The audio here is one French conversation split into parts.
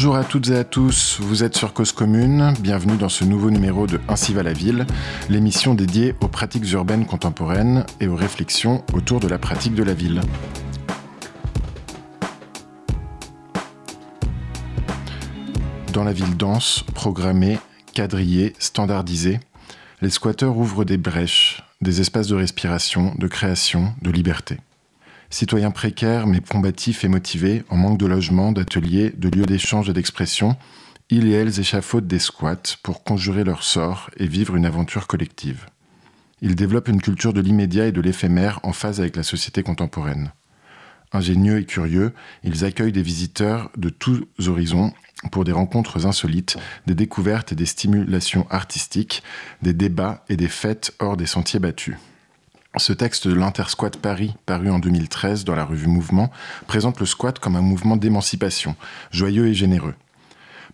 Bonjour à toutes et à tous, vous êtes sur Cause Commune, bienvenue dans ce nouveau numéro de Ainsi va la ville, l'émission dédiée aux pratiques urbaines contemporaines et aux réflexions autour de la pratique de la ville. Dans la ville dense, programmée, quadrillée, standardisée, les squatteurs ouvrent des brèches, des espaces de respiration, de création, de liberté. Citoyens précaires mais combatifs et motivés, en manque de logement, d'ateliers, de lieux d'échange et d'expression, ils et elles échafaudent des squats pour conjurer leur sort et vivre une aventure collective. Ils développent une culture de l'immédiat et de l'éphémère en phase avec la société contemporaine. Ingénieux et curieux, ils accueillent des visiteurs de tous horizons pour des rencontres insolites, des découvertes et des stimulations artistiques, des débats et des fêtes hors des sentiers battus. Ce texte de l'Intersquat Paris, paru en 2013 dans la revue Mouvement, présente le squat comme un mouvement d'émancipation, joyeux et généreux.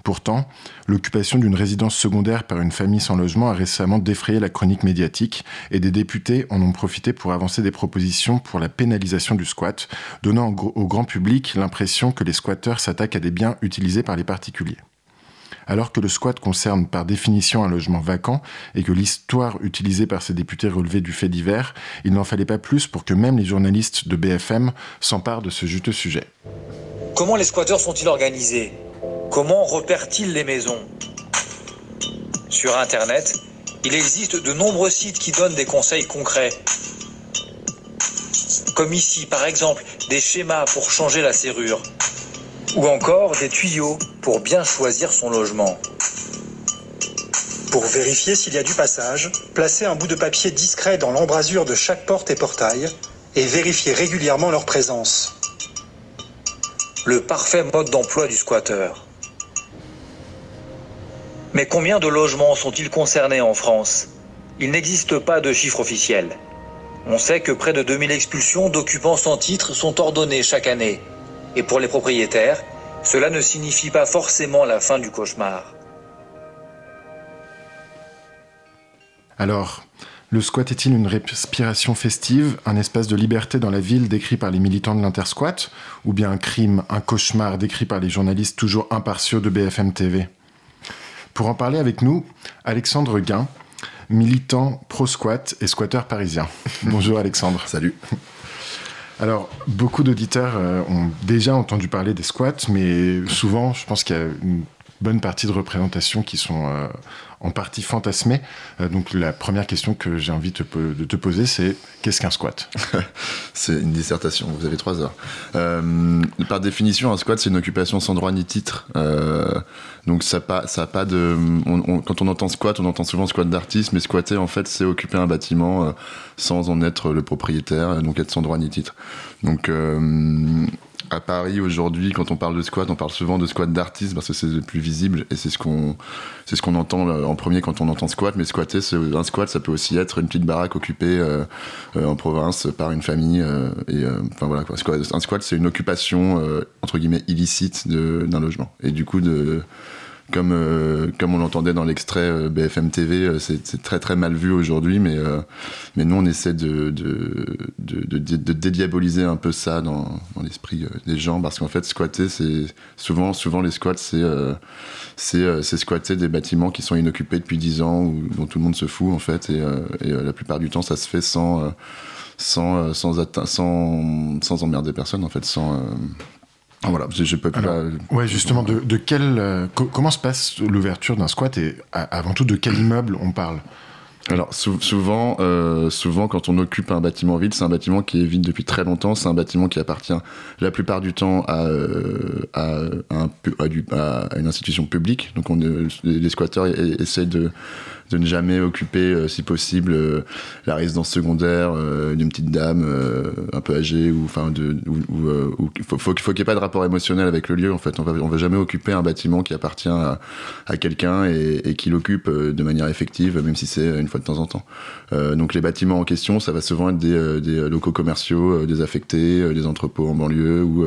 Pourtant, l'occupation d'une résidence secondaire par une famille sans logement a récemment défrayé la chronique médiatique et des députés en ont profité pour avancer des propositions pour la pénalisation du squat, donnant au grand public l'impression que les squatteurs s'attaquent à des biens utilisés par les particuliers. Alors que le squat concerne par définition un logement vacant et que l'histoire utilisée par ces députés relevait du fait divers, il n'en fallait pas plus pour que même les journalistes de BFM s'emparent de ce juteux sujet. Comment les squatteurs sont-ils organisés? Comment repèrent-ils les maisons? Sur Internet, il existe de nombreux sites qui donnent des conseils concrets. Comme ici, par exemple, des schémas pour changer la serrure ou encore des tuyaux pour bien choisir son logement. Pour vérifier s'il y a du passage, placez un bout de papier discret dans l'embrasure de chaque porte et portail et vérifiez régulièrement leur présence. Le parfait mode d'emploi du squatter. Mais combien de logements sont-ils concernés en France? Il n'existe pas de chiffre officiel. On sait que près de 2000 expulsions d'occupants sans titre sont ordonnées chaque année. Et pour les propriétaires, cela ne signifie pas forcément la fin du cauchemar. Alors, le squat est-il une respiration festive, un espace de liberté dans la ville décrit par les militants de l'intersquat, ou bien un crime, un cauchemar décrit par les journalistes toujours impartiaux de BFM TV Pour en parler avec nous, Alexandre Guin, militant pro-squat et squatteur parisien. Bonjour Alexandre. Salut. Alors, beaucoup d'auditeurs euh, ont déjà entendu parler des squats, mais souvent, je pense qu'il y a une bonne partie de représentations qui sont euh, en partie fantasmées. Euh, donc, la première question que j'ai envie de te poser, c'est qu'est-ce qu'un squat? C'est une dissertation, vous avez trois heures. par définition, un squat, c'est une occupation sans droit ni titre. donc, ça pas, ça pas de. quand on entend squat, on entend souvent squat d'artiste, mais squatter, en fait, c'est occuper un bâtiment sans en être le propriétaire, donc être sans droit ni titre. Donc euh, à Paris aujourd'hui, quand on parle de squat, on parle souvent de squat d'artiste parce que c'est le plus visible et c'est ce qu'on c'est ce qu'on entend euh, en premier quand on entend squat. Mais squatter, un squat, ça peut aussi être une petite baraque occupée euh, en province par une famille. et enfin voilà. Un squat, c'est une occupation entre guillemets illicite d'un logement et du coup de comme, euh, comme on l'entendait dans l'extrait euh, BFM TV, euh, c'est très très mal vu aujourd'hui, mais, mais nous on essaie de, de, de, de dédiaboliser un peu ça dans, dans l'esprit des gens, parce qu'en fait squatter, c'est souvent, souvent les squats, c'est c'est squatter des bâtiments qui sont inoccupés depuis 10 ans, ou dont tout le monde se fout en fait, et, et la plupart du temps ça se fait sans, sans, sans, sans, sans emmerder personne en fait, sans voilà, je, peux pas. ouais, justement, de, de quel, euh, comment se passe l'ouverture d'un squat et avant tout de quel immeuble on parle? Alors souvent, euh, souvent quand on occupe un bâtiment vide, c'est un bâtiment qui est vide depuis très longtemps. C'est un bâtiment qui appartient la plupart du temps à, euh, à, un, à, une institution publique. Donc on, les squatteurs essayent de de ne jamais occuper, euh, si possible, euh, la résidence secondaire euh, d'une petite dame un peu âgée ou enfin de ou, faut, faut, qu'il n'y ait pas de rapport émotionnel avec le lieu en fait. On va on va jamais occuper un bâtiment qui appartient à, à quelqu'un et, et qui l'occupe de manière effective même si c'est une fois de temps en temps. Donc les bâtiments en question ça va souvent être des, des locaux commerciaux désaffectés des entrepôts en banlieue ou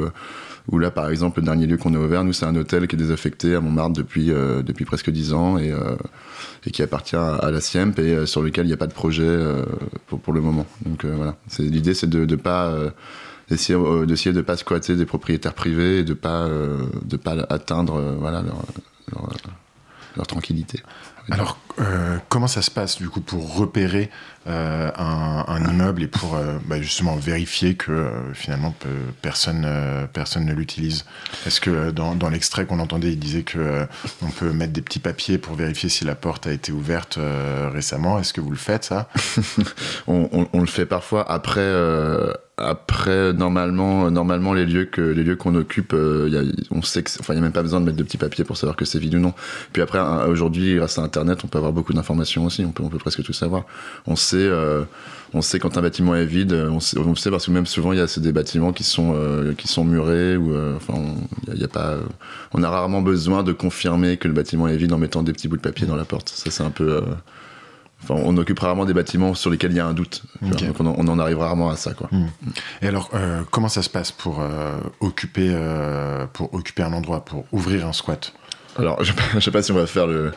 où là, par exemple, le dernier lieu qu'on a ouvert, nous, c'est un hôtel qui est désaffecté à Montmartre depuis, depuis presque dix ans et, et qui appartient à la CIEMP et euh, sur lequel il n'y a pas de projet euh, pour, le moment. Donc euh, voilà, l'idée c'est de ne pas d'essayer euh, de pas squatter des propriétaires privés et de pas de pas atteindre leur tranquillité. Alors, euh, comment ça se passe du coup pour repérer euh, un, un, immeuble et pour euh, bah, justement vérifier que euh, finalement personne, euh, personne ne l'utilise? Est-ce que dans, dans l'extrait qu'on entendait, il disait que on peut mettre des petits papiers pour vérifier si la porte a été ouverte récemment. Est-ce que vous le faites ça? On, on, on, le fait parfois. Après après, normalement, normalement les lieux que les lieux qu'on occupe, euh, on sait que, enfin, il y a même pas besoin de mettre de petits papiers pour savoir que c'est vide ou non. Puis après, aujourd'hui, grâce à Internet, on peut avoir beaucoup d'informations aussi. On peut, on peut presque tout savoir. On sait, euh, on sait quand un bâtiment est vide. On sait, sait parce que même souvent, il y a des bâtiments qui sont euh, qui sont murés ou, euh, enfin, il a pas. on a rarement besoin de confirmer que le bâtiment est vide en mettant des petits bouts de papier dans la porte. Ça, c'est un peu Enfin, on occupe rarement des bâtiments sur lesquels il y a un doute. Okay. Donc on, on, en arrive rarement à ça. Quoi. Mmh. Et alors, euh, comment ça se passe pour, euh, occuper, euh, pour occuper un endroit, pour ouvrir un squat? Alors, je ne sais pas si on va faire le,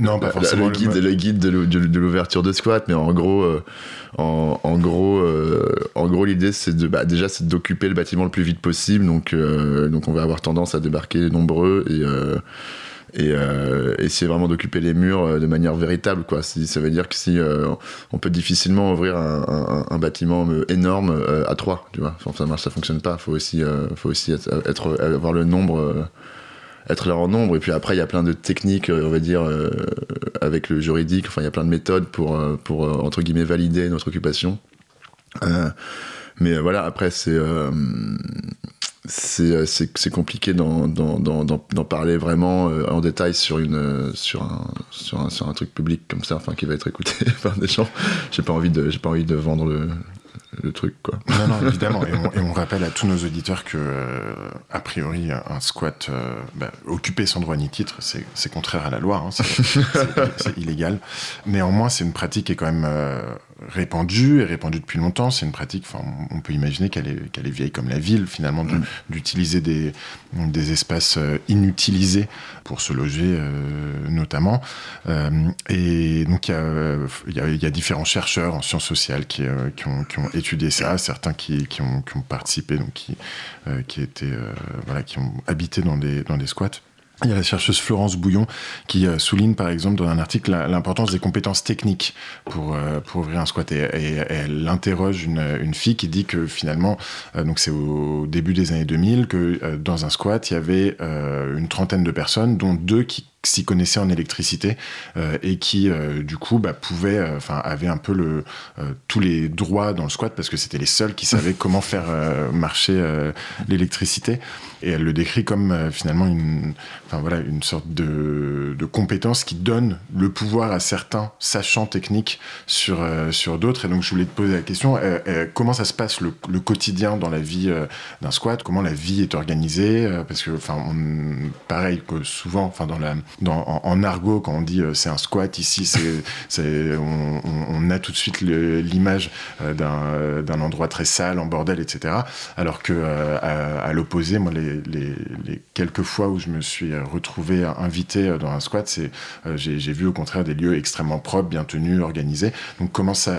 non, pas forcément le, guide, le... guide de l'ouverture de squat, mais en gros, euh, en, en, gros, euh, en gros, l'idée c'est de, bah, déjà c'est d'occuper le bâtiment le plus vite possible. Donc, euh, donc on va avoir tendance à débarquer nombreux et et euh, essayer vraiment d'occuper les murs euh, de manière véritable quoi. Ça veut dire que si euh, on peut difficilement ouvrir un, bâtiment euh, énorme à trois tu vois. Ça marche ça fonctionne pas. Faut aussi faut aussi être, être, avoir le nombre être là en nombre. Et puis après il y a plein de techniques on va dire avec le juridique. Enfin il y a plein de méthodes pour pour entre guillemets valider notre occupation. Mais voilà après c'est c'est c'est compliqué d'en parler vraiment euh, en détail sur une sur un, sur un sur un truc public comme ça enfin qui va être écouté par des gens. J'ai pas envie de j'ai pas envie de vendre le le truc quoi. Non non évidemment. Et on, et on rappelle à tous nos auditeurs que euh, a priori un squat euh, bah, occupé sans droit ni titre c'est c'est contraire à la loi hein, c'est illégal. Néanmoins c'est une pratique qui est quand même euh, répandue et répandue depuis longtemps. C'est une pratique, enfin, on peut imaginer qu'elle est, qu'elle est vieille comme la ville, finalement, mmh. d'utiliser des, des espaces euh, inutilisés pour se loger, euh, notamment. Euh, et donc, il y a, y, a, y a différents chercheurs en sciences sociales qui, euh, qui, ont, qui ont étudié ça, certains qui, qui, ont, qui ont participé, donc qui, qui, étaient, voilà, qui ont habité dans des, dans des squats. Il y a la chercheuse Florence Bouillon qui euh, souligne par exemple dans un article l'importance des compétences techniques pour, euh, pour ouvrir un squat. Et, et, et elle interroge une, une fille qui dit que finalement, euh, donc c'est au début des années 2000, que euh, dans un squat il y avait euh, une trentaine de personnes, dont deux qui s'y connaissaient en électricité euh, et qui euh, du coup bah, pouvaient enfin euh, avaient un peu le tous les droits dans le squat parce que c'était les seuls qui savaient comment faire marcher l'électricité et elle le décrit comme euh, finalement une enfin voilà une sorte de, compétence qui donne le pouvoir à certains sachants techniques sur euh, sur d'autres. Et donc je voulais te poser la question euh, comment ça se passe le, quotidien dans la vie d'un squat? Comment la vie est organisée? Parce que pareil que souvent dans la en, argot, quand on dit c'est un squat ici, c'est, on, a tout de suite l'image d'un, endroit très sale, en bordel, etc. Alors que à l'opposé, moi, les, les, les, quelques fois où je me suis retrouvé invité dans un squat, c'est, euh, j'ai, vu au contraire des lieux extrêmement propres, bien tenus, organisés. Donc comment ça,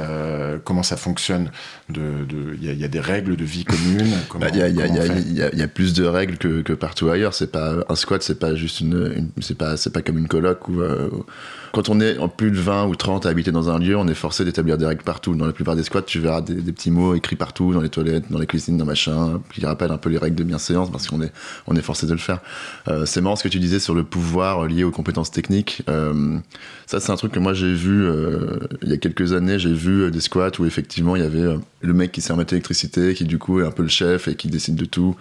comment ça fonctionne Il de, de, y, a, y a des règles de vie communes? Il bah, y, a, y, a, y, plus de règles que, que partout ailleurs. C'est pas un squat, c'est pas juste une, une c'est pas c'est pas comme une coloc euh, quand on est en plus de 20 ou 30 à habiter dans un lieu, on est forcé d'établir des règles partout. Dans la plupart des squats, tu verras des, petits mots écrits partout, dans les toilettes, dans les cuisines, dans machin, qui rappellent un peu les règles de bienséance parce qu'on est, on est forcé de le faire. Euh, c'est marrant ce que tu disais sur le pouvoir lié aux compétences techniques. Euh, ça, c'est un truc que moi j'ai vu euh, il y a quelques années. J'ai vu des squats où effectivement il y avait le mec qui sait remettre l'électricité, qui du coup est un peu le chef et qui décide de tout.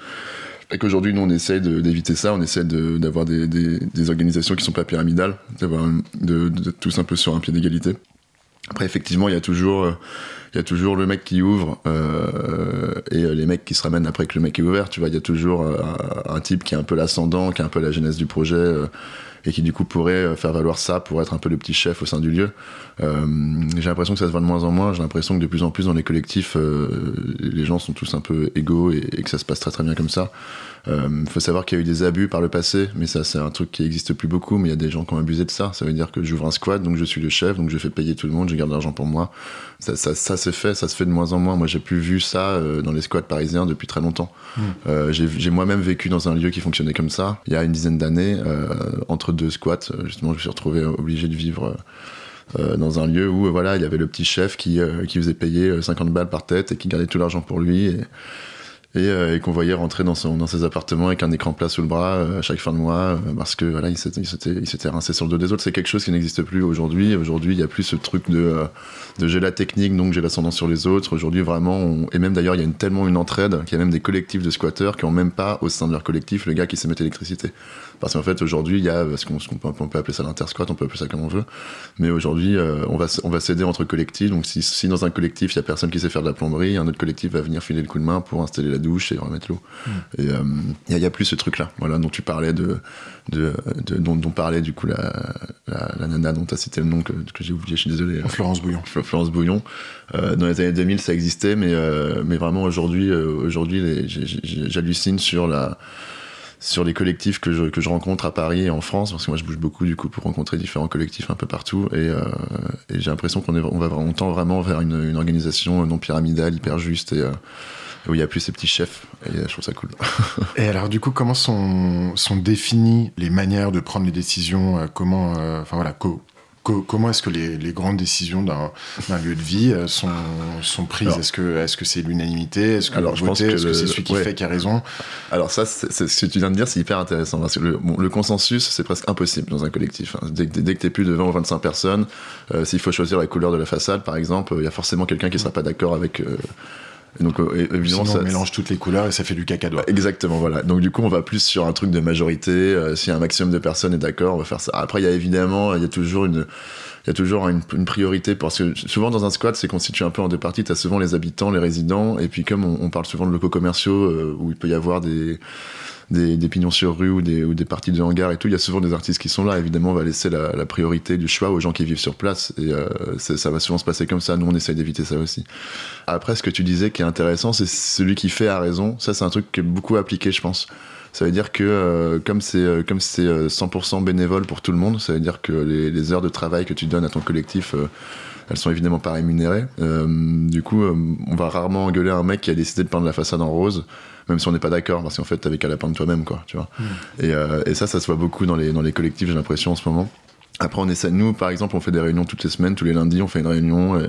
Et qu'aujourd'hui, nous, on essaie d'éviter ça, on essaie d'avoir de, des, organisations qui sont pas pyramidales, d'avoir tous un peu sur un pied d'égalité. Après, effectivement, il y a toujours, le mec qui ouvre euh, et les mecs qui se ramènent après que le mec est ouvert. Tu vois, il y a toujours euh, un type qui est un peu l'ascendant, qui est un peu la genèse du projet. Euh, et qui du coup pourrait faire valoir ça pour être un peu le petit chef au sein du lieu. j'ai l'impression que ça se voit de moins en moins. J'ai l'impression que de plus en plus dans les collectifs, les gens sont tous un peu égaux et, que ça se passe très très bien comme ça. Il euh, faut savoir qu'il y a eu des abus par le passé, mais ça c'est un truc qui n'existe plus beaucoup, mais il y a des gens qui ont abusé de ça. Ça veut dire que j'ouvre un squat, donc je suis le chef, donc je fais payer tout le monde, je garde l'argent pour moi. Ça, ça, ça c'est fait, ça se fait de moins en moins. Moi j'ai plus vu ça euh, dans les squats parisiens depuis très longtemps. Hmm. Euh, j'ai moi-même vécu dans un lieu qui fonctionnait comme ça, il y a une dizaine d'années, entre deux squats, justement je me suis retrouvé obligé de vivre... dans un lieu où voilà il y avait le petit chef qui, qui faisait payer 50 balles par tête et qui gardait tout l'argent pour lui et, euh, et, qu'on voyait rentrer dans, son, dans ses appartements avec un écran plat sous le bras euh, à chaque fin de mois euh, parce que voilà il s'était rincé sur le dos des autres. C'est quelque chose qui n'existe plus aujourd'hui. Aujourd'hui il y a plus ce truc de de j'ai la technique donc j'ai l'ascendant sur les autres. Aujourd'hui vraiment et même d'ailleurs il y a tellement une entraide qu'il y a même des collectifs de squatteurs qui ont même pas au sein de leur collectif le gars qui sait mettre l'électricité parce qu'en fait, aujourd'hui, il y a ce qu'on peut, on peut appeler ça l'intersquat, on peut appeler ça comme on veut. Mais aujourd'hui, euh, on va, on va s'aider entre collectifs. Donc, si, si dans un collectif, il y a personne qui sait faire de la plomberie, un autre collectif va venir filer le coup de main pour installer la douche et remettre l'eau. Hmm. Et euh, il y, a plus ce truc-là, voilà, dont tu parlais de, de, dont, dont, parlait du coup la, la, nana dont tu as cité le nom que, que j'ai oublié, je suis désolé. Florence Bouillon. Florence Bouillon. Euh, dans les années 2000, ça existait, mais, euh, mais vraiment aujourd'hui, aujourd'hui, j'hallucine sur la sur les collectifs que je, que je rencontre à Paris et en France, parce que moi je bouge beaucoup du coup pour rencontrer différents collectifs un peu partout, et, euh, j'ai l'impression qu'on on va on tend vraiment vers une, organisation non pyramidale, hyper juste, et euh, où il n'y a plus ces petits chefs, et je trouve ça cool. et alors du coup, comment sont, sont définies les manières de prendre les décisions, euh, comment, enfin voilà, comment est-ce que les, grandes décisions d'un lieu de vie euh, sont, sont prises? Est-ce que est-ce que c'est l'unanimité? Est-ce que alors, je pense que est-ce que c'est celui qui fait qui a raison? Alors ça, ce que tu viens de dire, c'est hyper intéressant parce que le, consensus, c'est presque impossible dans un collectif. Hein. Dès, dès, que tu es plus de 20 ou 25 personnes, euh, s'il faut choisir la couleur de la façade, par exemple, il y a forcément quelqu'un qui sera pas d'accord avec euh, donc euh, évidemment, ça, on mélange toutes les couleurs et ça fait du cacadois. Exactement, voilà. Donc du coup, on va plus sur un truc de majorité. Euh, si un maximum de personnes est d'accord, on va faire ça. Après, il y a évidemment, il y a toujours une il y a toujours une, priorité parce que souvent dans un squat c'est constitué un peu en deux parties. Tu as souvent les habitants, les résidents, et puis comme on, parle souvent de locaux commerciaux euh, où il peut y avoir des, des, pignons sur rue ou des, parties de hangar et tout, il y a souvent des artistes qui sont là. Évidemment, on va laisser la, priorité du choix aux gens qui vivent sur place et euh, ça va souvent se passer comme ça. Nous, on essaye d'éviter ça aussi. Après, ce que tu disais qui est intéressant, c'est celui qui fait a raison. Ça, c'est un truc qui est beaucoup appliqué, je pense. Ça veut dire que euh, comme c'est euh, comme c'est 100% bénévole pour tout le monde, ça veut dire que les, heures de travail que tu donnes à ton collectif, elles sont évidemment pas rémunérées. du coup, on va rarement engueuler un mec qui a décidé de peindre la façade en rose même si on n'est pas d'accord, parce qu'en fait, t'avais qu'à la peindre toi-même, quoi, tu vois. Et, et, ça, ça se voit beaucoup dans les, collectifs, j'ai l'impression, en ce moment. Après, on essaie, nous, par exemple, on fait des réunions toutes les semaines, tous les lundis, on fait une réunion.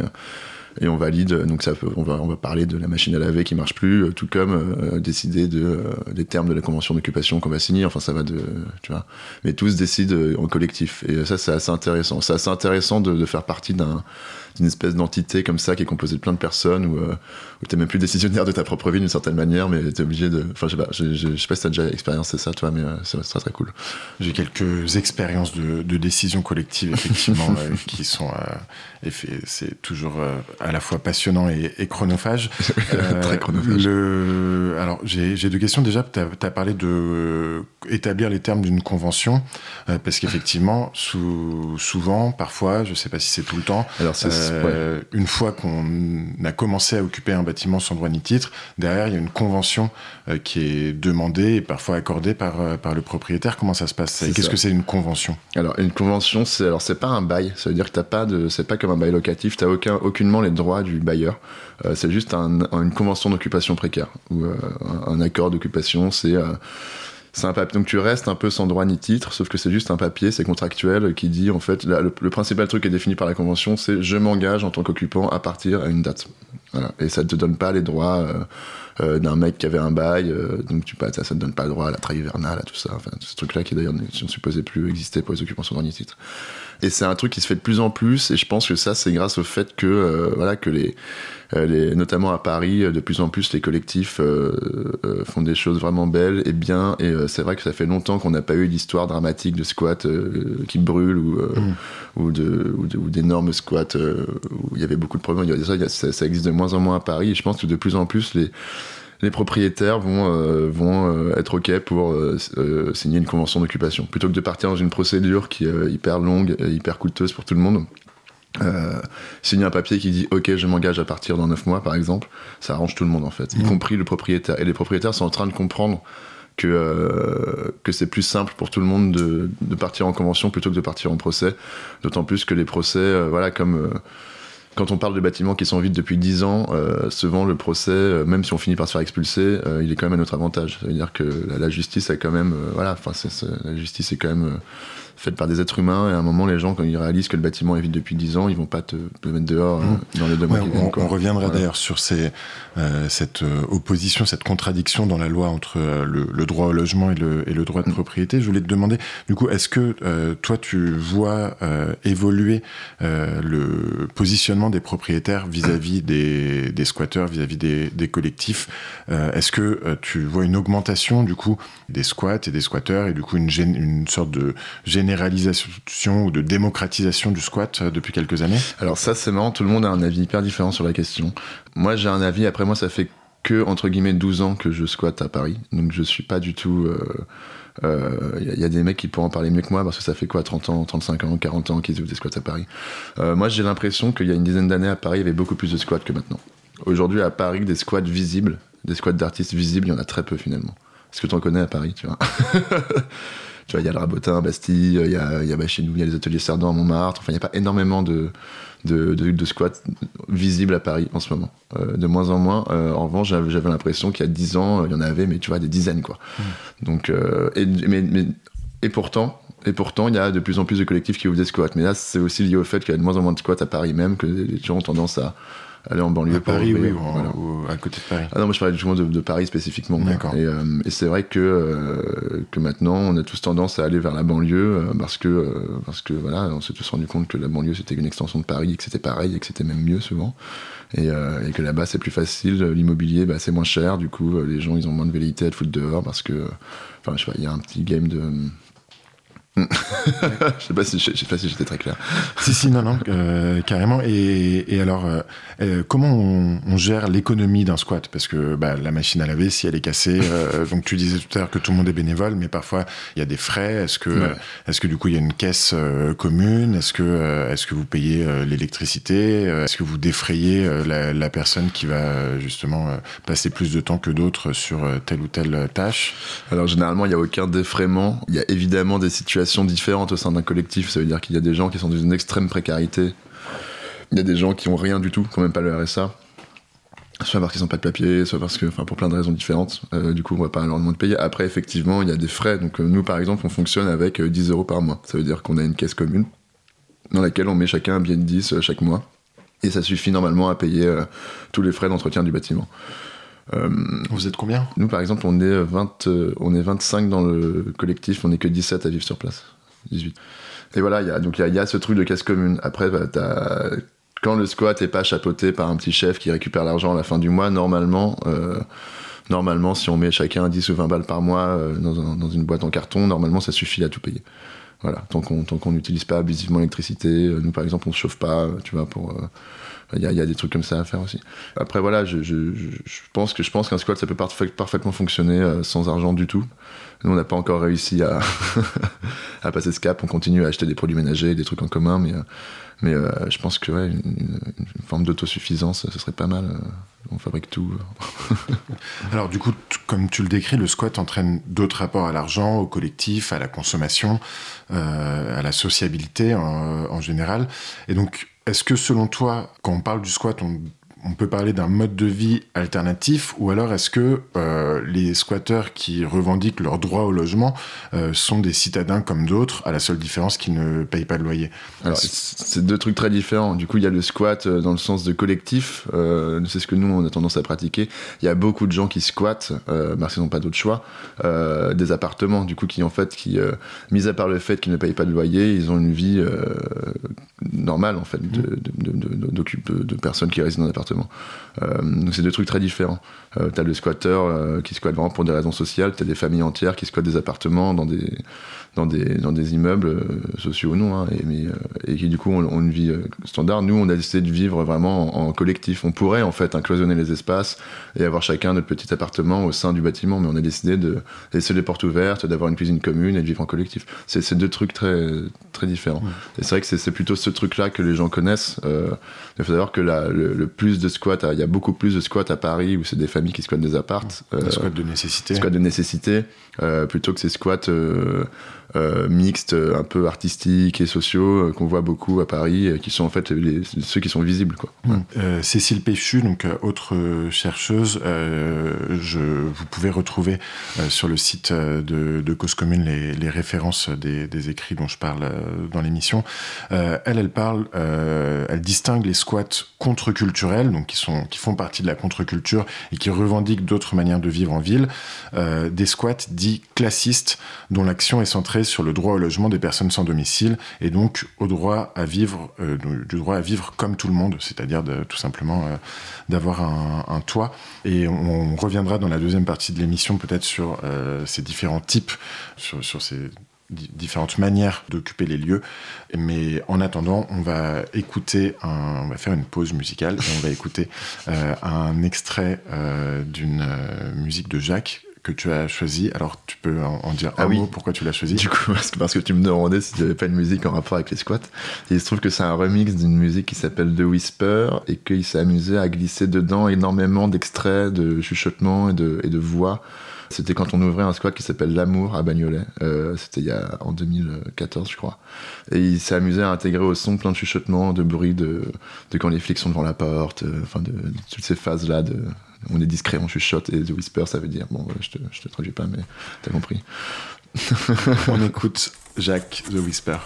Et on valide. Donc ça on va on va parler de la machine à laver qui marche plus, euh, tout comme euh, décider de euh, des termes de la convention d'occupation qu'on va signer. Enfin ça va de tu vois. Mais tous décident en collectif. Et ça c'est assez intéressant. C'est assez intéressant de, de faire partie d'un d'une espèce d'entité comme ça qui est composée de plein de personnes où, euh, où t'es même plus décisionnaire de ta propre vie d'une certaine manière, mais t'es obligé de. Enfin, je sais pas, je, sais pas si t'as déjà expérimenté ça, toi, mais c'est très très cool. J'ai quelques expériences de, de décision collective, effectivement, qui sont c'est toujours euh, à la fois passionnant et, chronophage. Très chronophage. Le, alors, j'ai deux questions. Déjà, tu as, parlé de euh, établir les termes d'une convention, euh, parce qu'effectivement, sou, souvent, parfois, je sais pas si c'est tout le temps, alors, une fois qu'on a commencé à occuper un bâtiment sans droit ni titre, derrière, il y a une convention qui est demandée et parfois accordée par, par le propriétaire. Comment ça se passe? Qu'est-ce que c'est une convention? Alors, une convention, c'est alors c'est pas un bail. Ça veut dire que t'as pas de, c'est pas comme un bail locatif, tu n'as aucun, aucunement les droits du bailleur. Euh, c'est juste une convention d'occupation précaire ou euh, un, accord d'occupation. C'est euh. Donc tu restes un peu sans droit ni titre, sauf que c'est juste un papier, c'est contractuel, qui dit en fait le, principal truc qui est défini par la convention, c'est je m'engage en tant qu'occupant à partir à une date. Et ça te donne pas les droits d'un mec qui avait un bail, donc ça, ça te donne pas le droit à la trahi hivernale, à tout ça. Ce truc-là qui d'ailleurs ne sont supposés plus exister pour les occupants sans droit ni titre. Et c'est un truc qui se fait de plus en plus. Et je pense que ça, c'est grâce au fait que, euh, voilà, que les, euh, les, notamment à Paris, de plus en plus les collectifs euh, font des choses vraiment belles et bien. Et c'est vrai que ça fait longtemps qu'on n'a pas eu d'histoire dramatique de squat qui brûle ou, mm. ou, de, ou, d'énormes squats où il y avait beaucoup de problèmes. Ça, ça, ça, existe de moins en moins à Paris. Et je pense que de plus en plus les les propriétaires vont, euh, vont euh, être OK pour euh, signer une convention d'occupation. Plutôt que de partir dans une procédure qui est hyper longue et hyper coûteuse pour tout le monde, signer un papier qui dit OK, je m'engage à partir dans 9 mois, par exemple, ça arrange tout le monde en fait, y mmh. compris le propriétaire. Et les propriétaires sont en train de comprendre que, que c'est plus simple pour tout le monde de, de, partir en convention plutôt que de partir en procès. D'autant plus que les procès, voilà, comme quand on parle de bâtiments qui sont vides depuis 10 ans, euh, souvent le procès, euh, même si on finit par se faire expulser, euh, il est quand même à notre avantage. Ça veut dire que la, justice a quand même, voilà, enfin, la justice est quand même faite par des êtres humains, et à un moment, les gens, quand ils réalisent que le bâtiment est vide depuis 10 ans, ils vont pas te, mettre dehors mmh. dans les deux mois on, reviendra d'ailleurs sur ces, cette opposition, cette contradiction dans la loi entre le, droit au logement et le, et le droit de mmh. propriété. Je voulais te demander, du coup, est-ce que toi, tu vois évoluer le positionnement des propriétaires vis-à-vis des, des, squatteurs, vis-à-vis des, des, collectifs? Euh, est-ce que euh, tu vois une augmentation du coup des squats et des squatteurs et du coup une, une sorte de généralisation ou de démocratisation du squat euh, depuis quelques années? Alors ça c'est marrant, tout le monde a un avis hyper différent sur la question. Moi j'ai un avis, après moi ça fait que entre guillemets 12 ans que je squatte à Paris, donc je suis pas du tout il euh, y, a des mecs qui pourront en parler mieux que moi parce que ça fait quoi 30 ans, 35 ans, 40 ans qu'ils ouvrent des squats à Paris. Euh, moi j'ai l'impression qu'il y a une dizaine d'années à Paris il y avait beaucoup plus de squats que maintenant. Aujourd'hui à Paris des squats visibles, des squats d'artistes visibles, il y en a très peu finalement. Est-ce que tu en connais à Paris, tu vois Tu vois, il y a le Rabotin, Bastille, il y a, y a bah, chez nous, il y a les ateliers Cerdan à Montmartre. Enfin, il n'y a pas énormément de, de, de, squats visibles à Paris en ce moment. Euh, de moins en moins. Euh, en revanche, j'avais l'impression qu'il y a 10 ans, il y en avait, mais tu vois, des dizaines, quoi. Hmm. Donc, euh, et, mais, mais, et pourtant, et pourtant, il y a de plus en plus de collectifs qui ouvrent des squats. Mais là, c'est aussi lié au fait qu'il y a de moins en moins de squats à Paris même, que les gens ont tendance à, aller en banlieue. À Paris, oui, ou, à côté de Paris. Ah non, moi je parlais justement de, de Paris spécifiquement. Et, euh, et c'est vrai que, euh, que maintenant, on a tous tendance à aller vers la banlieue euh, parce que, parce que voilà, on s'est tous rendu compte que la banlieue c'était une extension de Paris et que c'était pareil et que c'était même mieux souvent. Et, et que là-bas c'est plus facile, l'immobilier bah, c'est moins cher, du coup les gens ils ont moins de velléité à te foutre dehors parce que, enfin je sais pas, il y a un petit game de je sais pas si sais pas si j'étais très clair. si si non non euh, carrément. Et, et alors euh, euh, comment on, on gère l'économie d'un squat? Parce que bah, la machine à laver si elle est cassée donc tu disais tout à l'heure que tout le monde est bénévole mais parfois il y a des frais. Est-ce que est-ce que du coup il y a une caisse commune? Est-ce que est-ce que vous payez l'électricité? Est-ce que vous défrayez la, la, personne qui va justement passer plus de temps que d'autres sur telle ou telle tâche? Alors généralement il y a aucun défraiement. Il y a évidemment des situations différentes au sein d'un collectif. Ça veut dire qu'il y a des gens qui sont dans une extrême précarité. Il y a des gens qui ont rien du tout, n'ont même pas le RSA. Soit parce qu'ils n'ont pas de papier, soit parce que, enfin, pour plein de raisons différentes. Euh, du coup, on va pas leur demander de payer. Après, effectivement, il y a des frais. Donc, euh, nous, par exemple, on fonctionne avec 10 euh, euros par mois. Ça veut dire qu'on a une caisse commune dans laquelle on met chacun un bien de 10 chaque mois. Et ça suffit normalement à payer tous les frais d'entretien du bâtiment. Euh, Vous êtes combien Nous, par exemple, on est, 20, euh, on est 25 dans le collectif, on n'est que 17 à vivre sur place. 18. Et voilà, y a, donc il y, a ce truc de casse commune. Après, bah, quand le squat n'est pas chapeauté par un petit chef qui récupère l'argent à la fin du mois, normalement, euh, normalement, si on met chacun 10 ou 20 balles par mois dans, dans, une boîte en carton, normalement, ça suffit à tout payer. Voilà, tant qu'on n'utilise pas abusivement l'électricité. Nous, par exemple, on se chauffe pas, tu vois, pour il y, a des trucs comme ça à faire aussi. Après, voilà, je, pense que je pense qu'un squat, ça peut parfaitement fonctionner euh, sans argent du tout. Nous, on n'a pas encore réussi à, passer ce cap. On continue à acheter des produits ménagers, des trucs en commun, mais, euh, mais euh, je pense que une, forme d'autosuffisance, ce serait pas mal. on fabrique tout. Alors, du coup, comme tu le décris, le squat entraîne d'autres rapports à l'argent, au collectif, à la consommation, à la sociabilité en, en général. Et donc, est-ce que selon toi, quand on parle du squat, on on peut parler d'un mode de vie alternatif ou alors est-ce que euh, les squatteurs qui revendiquent leur droit au logement euh, sont des citadins comme d'autres, à la seule différence qu'ils ne payent pas de loyer? Alors c'est deux trucs très différents. Du coup, il y a le squat euh, dans le sens de collectif, c'est ce que nous on a tendance à pratiquer. Il y a beaucoup de gens qui squattent, parce qu'ils n'ont pas d'autre choix, des appartements, du coup qui en fait, qui mis à part le fait qu'ils ne payent pas de loyer, ils ont une vie normale en fait de, de, de, personnes qui résident dans l'appartement. Euh, donc c'est deux trucs très différents. Euh, t'as le squatteur qui squatte vraiment pour des raisons sociales, t'as des familles entières qui squattent des appartements dans des dans des, dans des immeubles euh, sociaux ou non, hein, et, mais, euh, et qui du coup ont, une vie euh, standard. Nous, on a décidé de vivre vraiment en, collectif. On pourrait en fait cloisonner les espaces et avoir chacun notre petit appartement au sein du bâtiment, mais on a décidé de laisser les portes ouvertes, d'avoir une cuisine commune et de vivre en collectif. C'est deux trucs très, très différents. Et c'est vrai que c'est plutôt ce truc-là que les gens connaissent. Euh, il faut savoir que la, le, plus de squats, il y a beaucoup plus de squats à Paris où c'est des familles qui squattent des appartes. des squats de nécessité. Des squats de nécessité, plutôt que ces squats euh, mixtes, un peu artistiques et sociaux euh, qu'on voit beaucoup à Paris, qui sont en fait ceux qui sont visibles. Quoi. Euh, Cécile Péchu, donc autre chercheuse, je, vous pouvez retrouver sur le site de, Cause Commune les, les références des, des, écrits dont je parle dans l'émission. elle, elle parle, elle distingue les squats contre-culturels, donc qui, sont, qui font partie de la contre-culture et qui revendiquent d'autres manières de vivre en ville, des squats dits classistes dont l'action est centrée sur le droit au logement des personnes sans domicile et donc au droit à vivre, euh, du droit à vivre comme tout le monde, c'est-à-dire tout simplement euh, d'avoir un, toit. Et on, reviendra dans la deuxième partie de l'émission peut-être sur euh, ces différents types, sur, ces différentes manières d'occuper les lieux. Mais en attendant, on va écouter, on va faire une pause musicale et on va écouter un extrait d'une musique de Jacques que tu as choisi. Alors, tu peux en, dire ah un mot pourquoi tu l'as choisi Du coup, parce que, tu me demandais si j'avais pas une musique en rapport avec les squats. Et il se trouve que c'est un remix d'une musique qui s'appelle The Whisper et qu'il s'est amusé à glisser dedans énormément d'extraits, de chuchotements et de, et de voix. C'était quand on ouvrait un squat qui s'appelle L'amour à Bagnolet. Euh, c'était il y a en 2014, je crois. Et il s'est amusé à intégrer au son plein de chuchotements, de bruit de, de quand les flics sont devant la porte, euh, enfin de, de, toutes ces phases là de on est discret, on chuchote, et The Whisper, ça veut dire, bon, je te, je te traduis pas, mais t'as compris. on écoute Jacques The Whisper.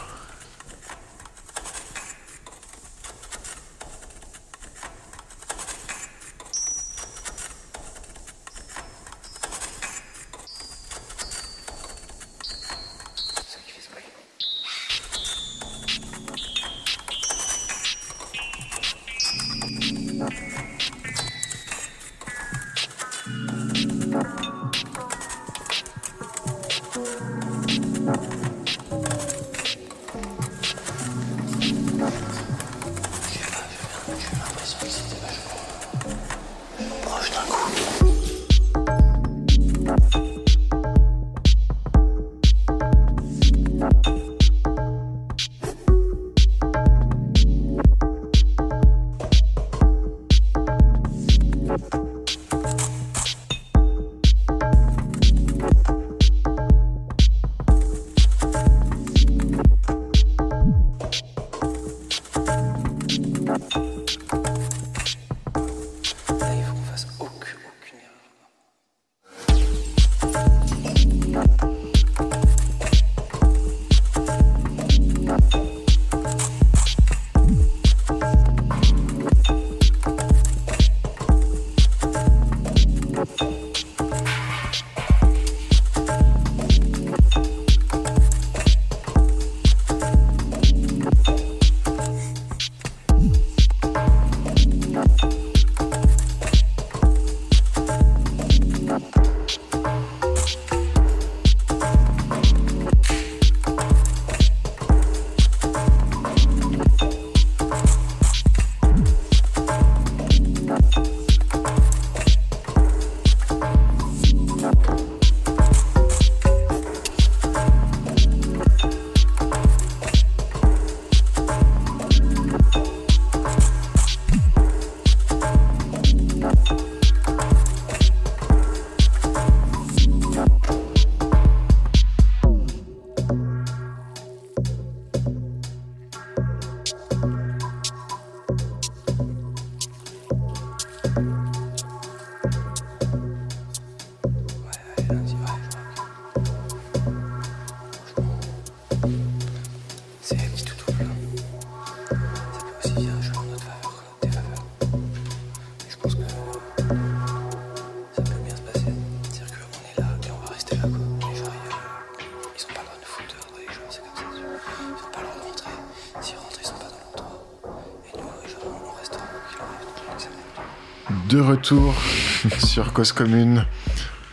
De retour sur Cause Commune.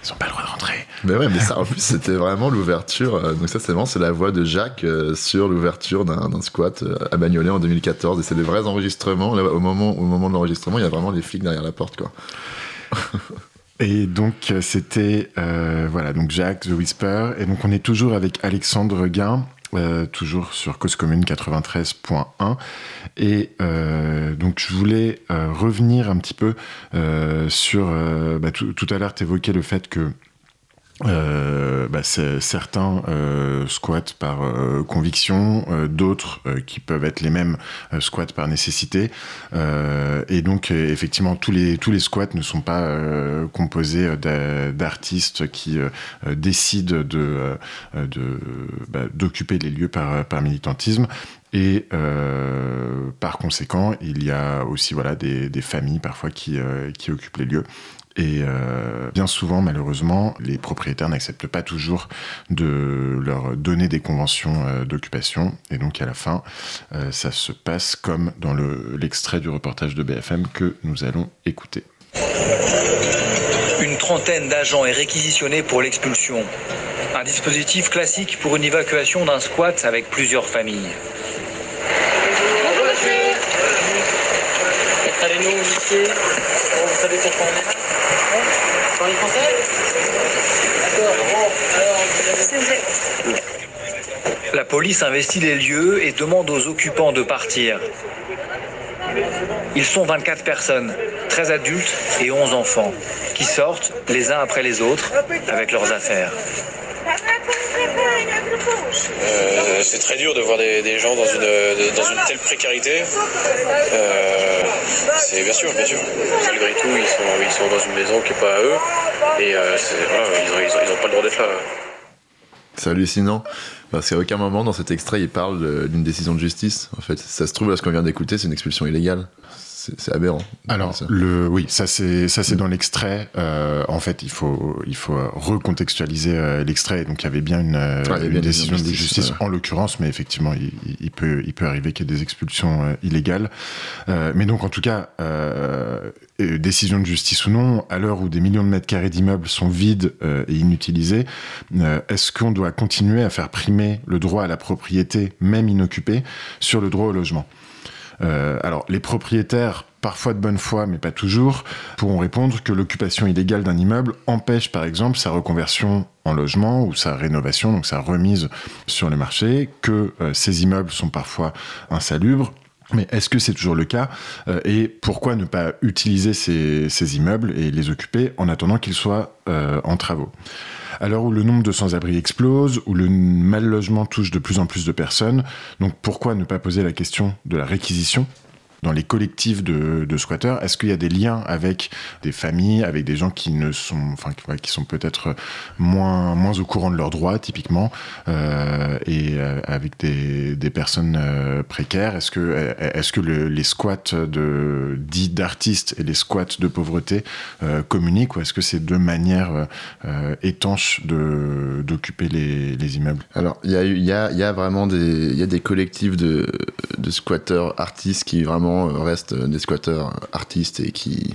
Ils ont pas le droit de rentrer. Mais ouais, mais ça, en plus, c'était vraiment l'ouverture. euh, donc ça, c'est vraiment, c'est la voix de Jacques euh, sur l'ouverture d'un squat euh, à Bagnolet en 2014. Et c'est des vrais enregistrements. Là, au moment, au moment de l'enregistrement, il y a vraiment les flics derrière la porte, quoi. Et donc c'était euh, voilà donc Jacques The Whisper et donc on est toujours avec Alexandre Guin. Euh, toujours sur Cause Commune 93.1 et euh, donc je voulais euh, revenir un petit peu sur bah, tout, tout à l'heure tu évoquais le fait que euh, bah, certains euh, squattent par euh, conviction, euh, d'autres euh, qui peuvent être les mêmes euh, squattent par nécessité. Et donc effectivement tous les tous les squats ne sont pas composés d'a- d'artistes qui décident de bah, d'occuper les lieux par par militantisme. Et euh, par conséquent, il y a aussi voilà des, des familles parfois qui euh, qui occupent les lieux. Et euh, bien souvent, malheureusement, les propriétaires n'acceptent pas toujours de leur donner des conventions euh, d'occupation. Et donc, à la fin, euh, ça se passe comme dans le- l'extrait du reportage de BFM que nous allons écouter. Une trentaine d'agents est réquisitionné pour l'expulsion. Un dispositif classique pour une évacuation d'un squat avec plusieurs familles. Installez-nous au lycée. Bon, vous savez pourquoi on est là? La police investit les lieux et demande aux occupants de partir. Ils sont 24 personnes, 13 adultes et 11 enfants, qui sortent les uns après les autres avec leurs affaires. Euh, c'est très dur de voir des, gens dans une, dans une telle précarité. Euh, c'est bien sûr, bien sûr. Malgré tout, ils sont, ils sont dans une maison qui n'est pas à eux. Et euh, voilà, ils n'ont pas le droit d'être là. C'est hallucinant. Parce qu'à aucun moment dans cet extrait, il parle d'une décision de justice. En fait, ça se trouve, là, ce qu'on vient d'écouter, c'est une expulsion illégale. C'est aberrant. Alors, Ça. le, oui, ça c'est ça c'est dans l'extrait. Euh, en fait, il faut il faut recontextualiser euh, l'extrait. Donc, il y avait bien une, avait bien décision de justice, en l'occurrence, mais effectivement, il, peut il peut arriver qu'il y ait des expulsions euh, illégales. Euh, mais donc, en tout cas, euh, décision de justice ou non, à l'heure où des millions de mètres carrés d'immeubles sont vides et inutilisés, est-ce qu'on doit continuer à faire primer le droit à la propriété, même inoccupée, sur le droit au logement? Euh, alors, les propriétaires, parfois de bonne foi, mais pas toujours, pourront répondre que l'occupation illégale d'un immeuble empêche, par exemple, sa reconversion en logement ou sa rénovation, donc sa remise sur le marché, que euh, ces immeubles sont parfois insalubres. Mais est-ce que c'est toujours le cas Euh, Et pourquoi ne pas utiliser ces, immeubles et les occuper en attendant qu'ils soient en travaux? À l'heure où le nombre de sans-abri explose, où le mal logement touche de plus en plus de personnes, donc pourquoi ne pas poser la question de la réquisition? Dans les collectifs de, de squatteurs Est-ce qu'il y a des liens avec des familles, avec des gens qui ne sont, enfin, qui, sont peut-être moins, moins au courant de leurs droits, typiquement, euh, et euh, avec des, des personnes euh, précaires? Est-ce que, est-ce que le- les squats de, dits d'artistes et les squats de pauvreté communiquent ou est-ce que c'est deux manières euh, étanches d'occuper les, les immeubles? Alors, il y a, y, y a vraiment des, y a des collectifs de, de squatteurs artistes qui vraiment euh, restent des squatteurs artistes et qui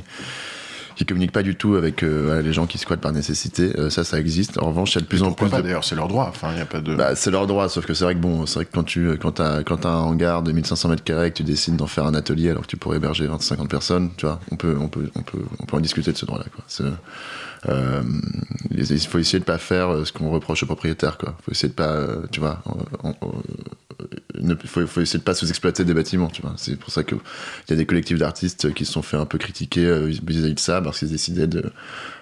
qui communiquent pas du tout avec euh, les gens qui squattent par nécessité. Euh, ça, ça existe. En revanche, il y a de plus en plus de... d'ailleurs c'est leur droit enfin il y a pas de Bah, c'est leur droit, sauf que c'est vrai que bon, c'est vrai que quand tu quand quand t'as un hangar de 1500 mètres carrés et que tu décides d'en faire un atelier alors que tu pourrais héberger 20 50 personnes, tu vois, on peut on peut on peut on peut en discuter de ce droit-là quoi. Euh, il faut essayer de pas faire euh, ce qu'on reproche aux propriétaires quoi. Faut essayer de pas euh, tu vois, on- on- ne faut, essayer de pas sous-exploiter des bâtiments, tu vois. C'est pour ça que il y a des collectifs d'artistes qui se sont fait un peu critiquer euh, vis-à-vis de ça parce qu'ils décidaient de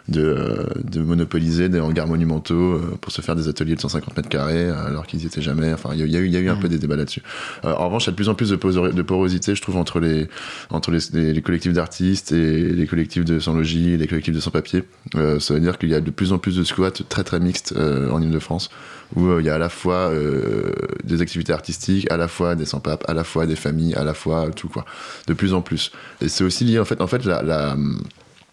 de, euh, de monopoliser des hangars monumentaux euh, pour se faire des ateliers de 150 mètres carrés euh, alors qu'ils y étaient jamais. Enfin, il y, a- il y a eu, il y a eu un peu des débats là-dessus. En revanche, il y a de plus en plus de, porosité, je trouve, entre les entre les, les- les collectifs d'artistes et les collectifs de sans-logis, les collectifs de sans-papier. Euh, ça veut dire qu'il y a de plus en plus de squats très très mixtes euh, en Ile-de-France où euh, il y a à la fois des activités artistiques, à la fois des sans-papes, à la fois des familles, à la fois tout quoi. De plus en plus. Et c'est aussi lié en fait, en fait la, la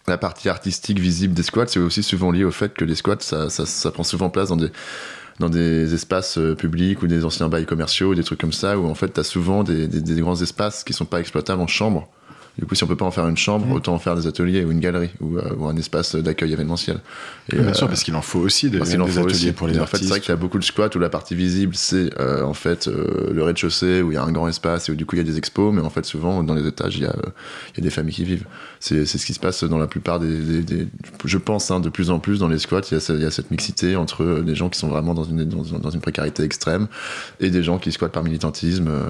la partie artistique visible des squats, c'est aussi souvent lié au fait que les squats, ça, ça, ça prend souvent place dans des, dans des espaces euh, publics ou des anciens bails commerciaux, des trucs comme ça, où en fait, tu as souvent des, des, des grands espaces qui sont pas exploitables en chambre Du coup, si on peut pas en faire une chambre, autant en faire des ateliers ou une galerie ou, euh, ou un espace d'accueil événementiel. Et, Bien euh, sûr, parce qu'il en faut aussi des, en faut ateliers aussi. pour les Et en fait, c'est artistes. vrai qu'il y a beaucoup de squats où la partie visible, c'est euh, en fait euh, le rez-de-chaussée où il y a un grand espace et où du coup il y a des expos, mais en fait souvent dans les étages il y a, euh, il y a des familles qui vivent. C'est ce qui se passe dans la plupart des, des- des- je pense, hein, de plus en plus dans les squats, il y a, ce- il y a cette mixité entre euh, des gens qui sont vraiment dans une, dans, dans une précarité extrême et des gens qui squattent par militantisme. euh,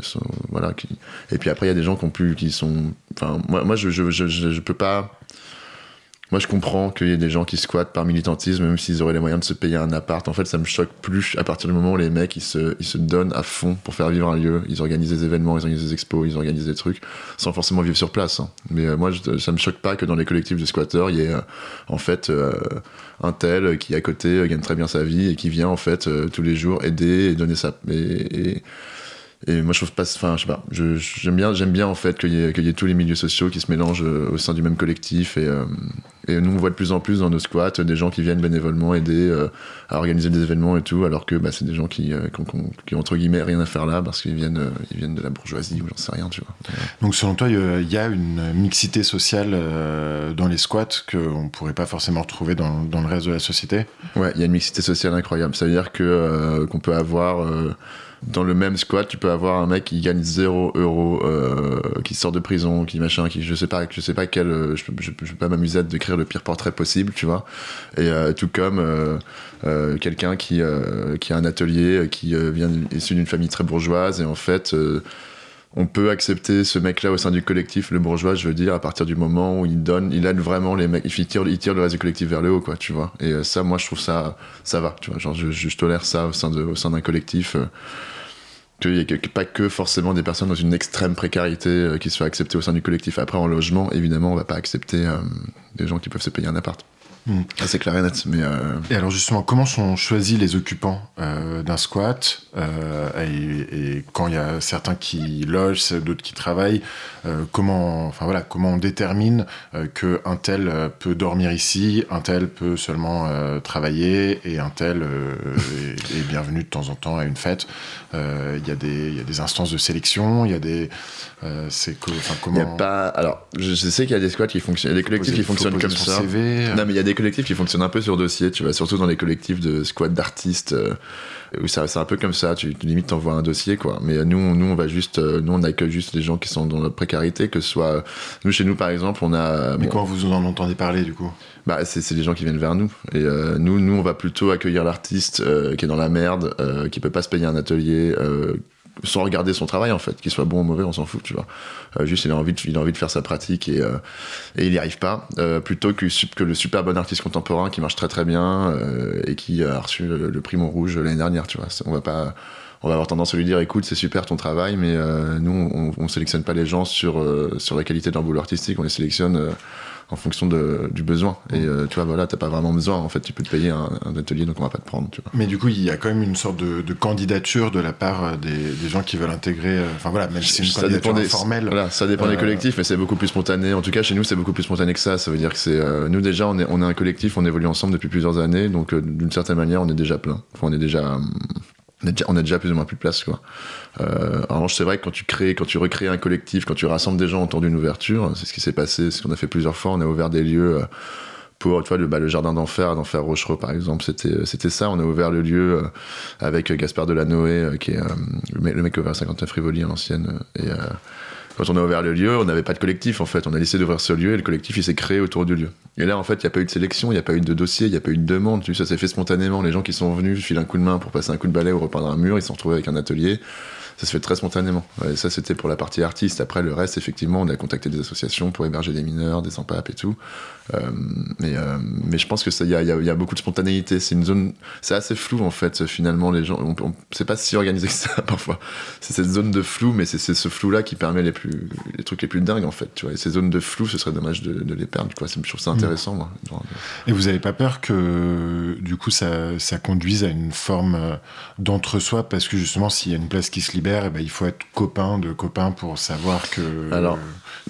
sont- voilà, qui... Et puis après il y a des gens qui ont plus, qui sont, moi, je, je, peux pas. Moi, je comprends qu'il y ait des gens qui squattent par militantisme, même s'ils auraient les moyens de se payer un appart. En fait, ça me choque plus à partir du moment où les mecs, ils se, donnent à fond pour faire vivre un lieu. Ils organisent des événements, ils organisent des expos, ils organisent des trucs, sans forcément vivre sur place. hein. Mais euh, moi, je- ça me choque pas que dans les collectifs de squatteurs, il y ait, euh, en fait, euh, un tel qui, à côté, gagne très bien sa vie et qui vient, en fait, tous les jours aider et donner sa... et moi, je trouve pas, enfin, je sais pas, j'aime bien, j'aime bien en fait qu'il y, ait- qu'il y ait tous les milieux sociaux qui se mélangent euh, au sein du même collectif. Et, euh, et nous, on voit de plus en plus dans nos squats des gens qui viennent bénévolement aider euh, à organiser des événements et tout, alors que bah, c'est des gens qui, euh, qui, ont, qui entre guillemets rien à faire là parce qu'ils viennent, ils viennent de la bourgeoisie ou j'en sais rien, tu vois. Donc selon toi, il y a une mixité sociale dans les squats qu'on pourrait pas forcément retrouver dans, dans le reste de la société? Ouais, il y a une mixité sociale incroyable. Ça veut dire que qu'on peut avoir dans le même squat, tu peux avoir un mec qui gagne 0 euros, euh, qui sort de prison, qui machin, qui je sais pas, je sais pas quel, euh, je, je, je peux pas m'amuser à décrire le pire portrait possible, tu vois. Et euh, tout comme quelqu'un qui qui a un atelier, qui vient issu d'une famille très bourgeoise et en fait. on peut accepter ce mec-là au sein du collectif, le bourgeois, je veux dire, à partir du moment où il donne, il aide vraiment les mecs, il tire, il tire le reste du collectif vers le haut, quoi, tu vois. Et ça, moi, je trouve ça, ça va, tu vois. Genre, je, tolère ça au sein au sein d'un collectif. Qu'il y ait que- pas que forcément des personnes dans une extrême précarité euh, qui soient acceptées au sein du collectif. Après, en logement, évidemment, on va pas accepter euh, des gens qui peuvent se payer un appart. Mm. Ça, c'est clair et net. Mais euh, Et alors justement, comment sont choisis les occupants euh, d'un squat euh, et, et quand il y a certains qui logent, d'autres qui travaillent, comment, enfin voilà, comment on détermine que un tel peut dormir ici, un tel peut seulement travailler et un tel est, est bienvenu de temps en temps à une fête? Il y a des, y a des instances de sélection, il y a des, c'est enfin il y a comment. pas. Alors, je, sais qu'il y a des squats qui fonctionnent, il y a des collectifs poser- qui fonctionnent comme ça. CV, Non, mais il y a des collectifs qui fonctionnent un peu sur dossier, tu vois, surtout dans les collectifs de squat d'artistes, euh, où ça, c'est un peu comme ça, tu limite t'envoies un dossier, quoi. Mais nous, on- nous, on va juste, euh, nous, on accueille juste les gens qui sont dans la précarité, que ce soit, nous, chez nous, par exemple, on a, mais bon, quand vous en entendez parler du coup? Bah, c'est, c'est les gens qui viennent vers nous. Et euh, nous, nous, on va plutôt accueillir l'artiste euh, qui est dans la merde, euh, qui peut pas se payer un atelier, euh, sans regarder son travail en fait, qu'il soit bon ou mauvais, on s'en fout, tu vois. Euh, juste, il a envie de, il a envie de faire sa pratique et, euh, et il y arrive pas. Euh, plutôt que, le super bon artiste contemporain qui marche très très bien euh, et qui a reçu le, le prix Montrouge l'année dernière, tu vois. On va pas on va avoir tendance à lui dire écoute c'est super ton travail mais euh, nous on, on sélectionne pas les gens sur euh, sur la qualité de leur boulot artistique on les sélectionne en fonction de, du besoin. Et euh, tu vois voilà t'as pas vraiment besoin. En fait tu peux te payer un, un atelier donc on va pas te prendre tu vois. Mais du coup, il y a quand même une sorte de, de candidature de la part euh, des, des gens qui veulent intégrer. euh, Enfin voilà, même si c'est une ça candidature dépend des informelle. voilà, ça dépend des Euh, collectifs mais c'est beaucoup plus spontané. En tout cas chez nous c'est beaucoup plus spontané que ça. Ça veut dire que c'est euh, nous déjà on est on est un collectif on évolue ensemble depuis plusieurs années. Donc euh, d'une certaine manière on est déjà plein. Enfin, on est déjà on a déjà, plus ou moins plus de place quoi. Euh, en revanche, c'est vrai que quand tu crées, quand tu recrées un collectif, quand tu rassembles des gens autour d'une ouverture, c'est ce qui s'est passé, c'est ce qu'on a fait plusieurs fois. On a ouvert des lieux euh, pour, tu vois, le, bah, jardin d'enfer, d'enfer Rochereux par exemple, c'était, c'était ça. On a ouvert le lieu euh, avec Gaspard Delanoë, euh, qui est euh, le, mec, qui a ouvert 59 Rivoli à l'ancienne. Euh, quand on a ouvert le lieu, on n'avait pas de collectif en fait. On a décidé d'ouvrir ce lieu et le collectif il s'est créé autour du lieu. Et là en fait, il n'y a pas eu de sélection, il n'y a pas eu de dossier, il n'y a pas eu de demande. Tu sais, ça s'est fait spontanément. Les gens qui sont venus filent un coup de main pour passer un coup de balai ou repeindre un mur, ils se sont retrouvés avec un atelier. Ça se fait très spontanément. Et ça, c'était pour la partie artiste. Après, le reste, effectivement, on a contacté des associations pour héberger des mineurs, des sans-papes et tout. Euh, mais, euh, mais je pense que ça, il y a, y a- y a beaucoup de spontanéité. C'est une zone, c'est assez flou en fait. Finalement, les gens, on, on- c'est pas si organisé que ça parfois. C'est cette zone de flou, mais c'est ce flou-là qui permet les plus, les trucs les plus dingues en fait. Tu vois. Et ces zones de flou, ce serait dommage de, de les perdre. Quoi. Je trouve ça intéressant, moi. Genre, Et vous n'avez pas peur que du coup ça, ça conduise à une forme euh, d'entre-soi? Parce que justement s'il y a une place qui se libère eh ben, il faut être copain de copain pour savoir que, Alors.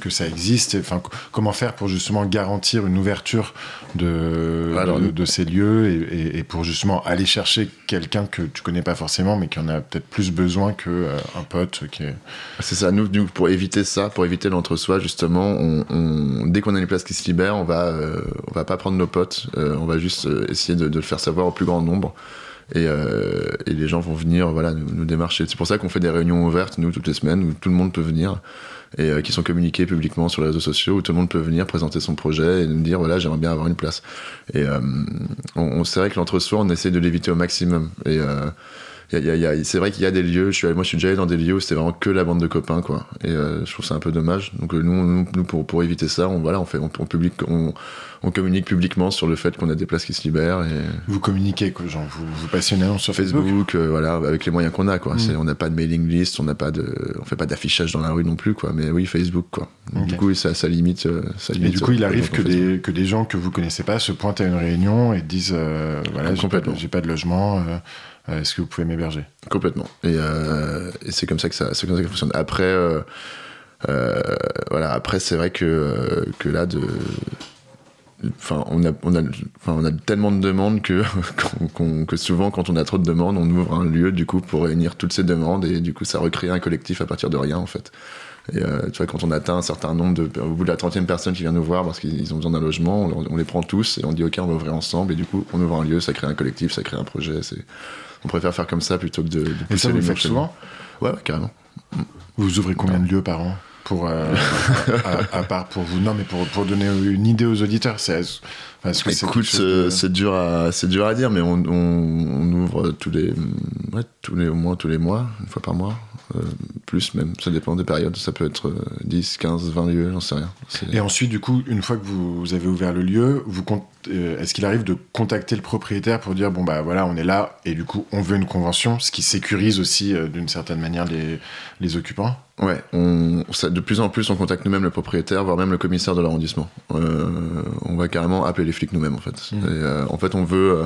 que ça existe. Enfin, comment faire pour justement garantir une ouverture de, Alors, de, ces lieux et, et- et pour justement aller chercher quelqu'un que tu connais pas forcément, mais qui en a peut-être plus besoin que euh, pote qui est. C'est ça, nous, nous, pour éviter ça, pour éviter l'entre-soi, justement, on, on- dès qu'on a une place qui se libère, on va, euh, on va pas prendre nos potes, euh, on va juste euh, essayer de, de le faire savoir au plus grand nombre. Et, euh, et les gens vont venir voilà, nous, démarcher. C'est pour ça qu'on fait des réunions ouvertes, nous, toutes les semaines, où tout le monde peut venir, et euh, qui sont communiquées publiquement sur les réseaux sociaux, où tout le monde peut venir présenter son projet et nous dire, voilà, j'aimerais bien avoir une place. Et euh, on, on- c'est vrai que l'entre-soi, on essaie de l'éviter au maximum. Et c'est vrai qu'il y a des lieux, je suis, allé- moi je suis déjà allé dans des lieux où c'était vraiment que la bande de copains, quoi. Et je trouve ça un peu dommage. Donc nous, nous, pour, éviter ça, on, voilà, on, fait, on, publie, on communique publiquement sur le fait qu'on a des places qui se libèrent. Et Vous communiquez, quoi, genre, vous, vous passez une annonce sur Facebook. Facebook, euh, voilà, avec les moyens qu'on a, quoi. Mm. On n'a pas de mailing list, on n'a pas de, on fait pas d'affichage dans la rue non plus, quoi. Mais oui, Facebook, quoi. Du coup, ça, ça limite, euh, ça Et limite. du coup, il arrive que des, que des gens que vous connaissez pas se pointent à une réunion et disent euh, voilà, j'ai pas, de- pas logement, euh, euh, est-ce que vous pouvez m'héberger? Complètement. Et, euh, et c'est comme ça que ça, comme ça que ça fonctionne. Après, euh, voilà. Après, c'est vrai que que là, de, enfin, on a, on a, enfin, on a tellement de demandes que que souvent, quand on a trop de demandes, on ouvre un lieu du coup pour réunir toutes ces demandes et du coup, ça recrée un collectif à partir de rien en fait. Et euh, tu vois, quand on atteint un certain nombre de, au bout de la 30e personne qui vient nous voir parce qu'ils ont besoin d'un logement, on, on les prend tous et on dit ok, on va ouvrir ensemble et du coup, on ouvre un lieu, ça crée un collectif, ça crée un projet. On préfère faire comme ça plutôt que de, de Et ça, vous les le faites souvent Ouais, ouais, carrément. Vous ouvrez combien de lieux par an? Pour, euh, à, à part pour vous Non, mais pour, pour donner une idée aux auditeurs, c'est. Parce que c'est Écoute, de- euh, c'est dur à c'est dur à dire, mais on, on, on ouvre tous les ouais, tous les au moins tous les mois, une fois par mois, euh, plus même. Ça dépend des périodes. Ça peut être euh, 10, 15, 20 lieux, j'en sais rien. Et ensuite, du coup, une fois que vous, avez ouvert le lieu, vous euh, est-ce qu'il arrive de contacter le propriétaire pour dire bon bah voilà, on est là et du coup on veut une convention, ce qui sécurise aussi euh, d'une certaine manière les, les occupants? Ouais, on, ça- de plus en plus, on contacte nous-mêmes le propriétaire, voire même le commissaire de l'arrondissement. Euh, on va carrément appeler les flics nous-mêmes, en fait. Et, euh, en fait, on veut,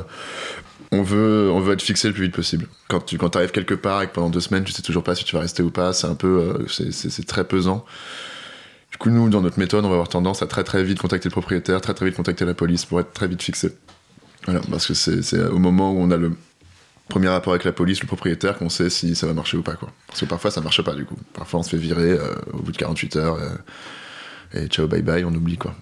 on veut, on veut être fixé le plus vite possible. Quand tu, arrives quelque part et que pendant deux semaines, tu sais toujours pas si tu vas rester ou pas, c'est un peu, euh, c'est- très pesant. Du coup, nous, dans notre méthode, on va avoir tendance à très très vite contacter le propriétaire, très très vite contacter la police pour être très vite fixé. Parce que c'est c'est au moment où on a le premier rapport avec la police, le propriétaire, qu'on sait si ça va marcher ou pas, quoi. Parce que parfois, ça marche pas, du coup. Parfois, on se fait virer euh, au bout de 48 heures. euh, et ciao, bye bye, on oublie, quoi.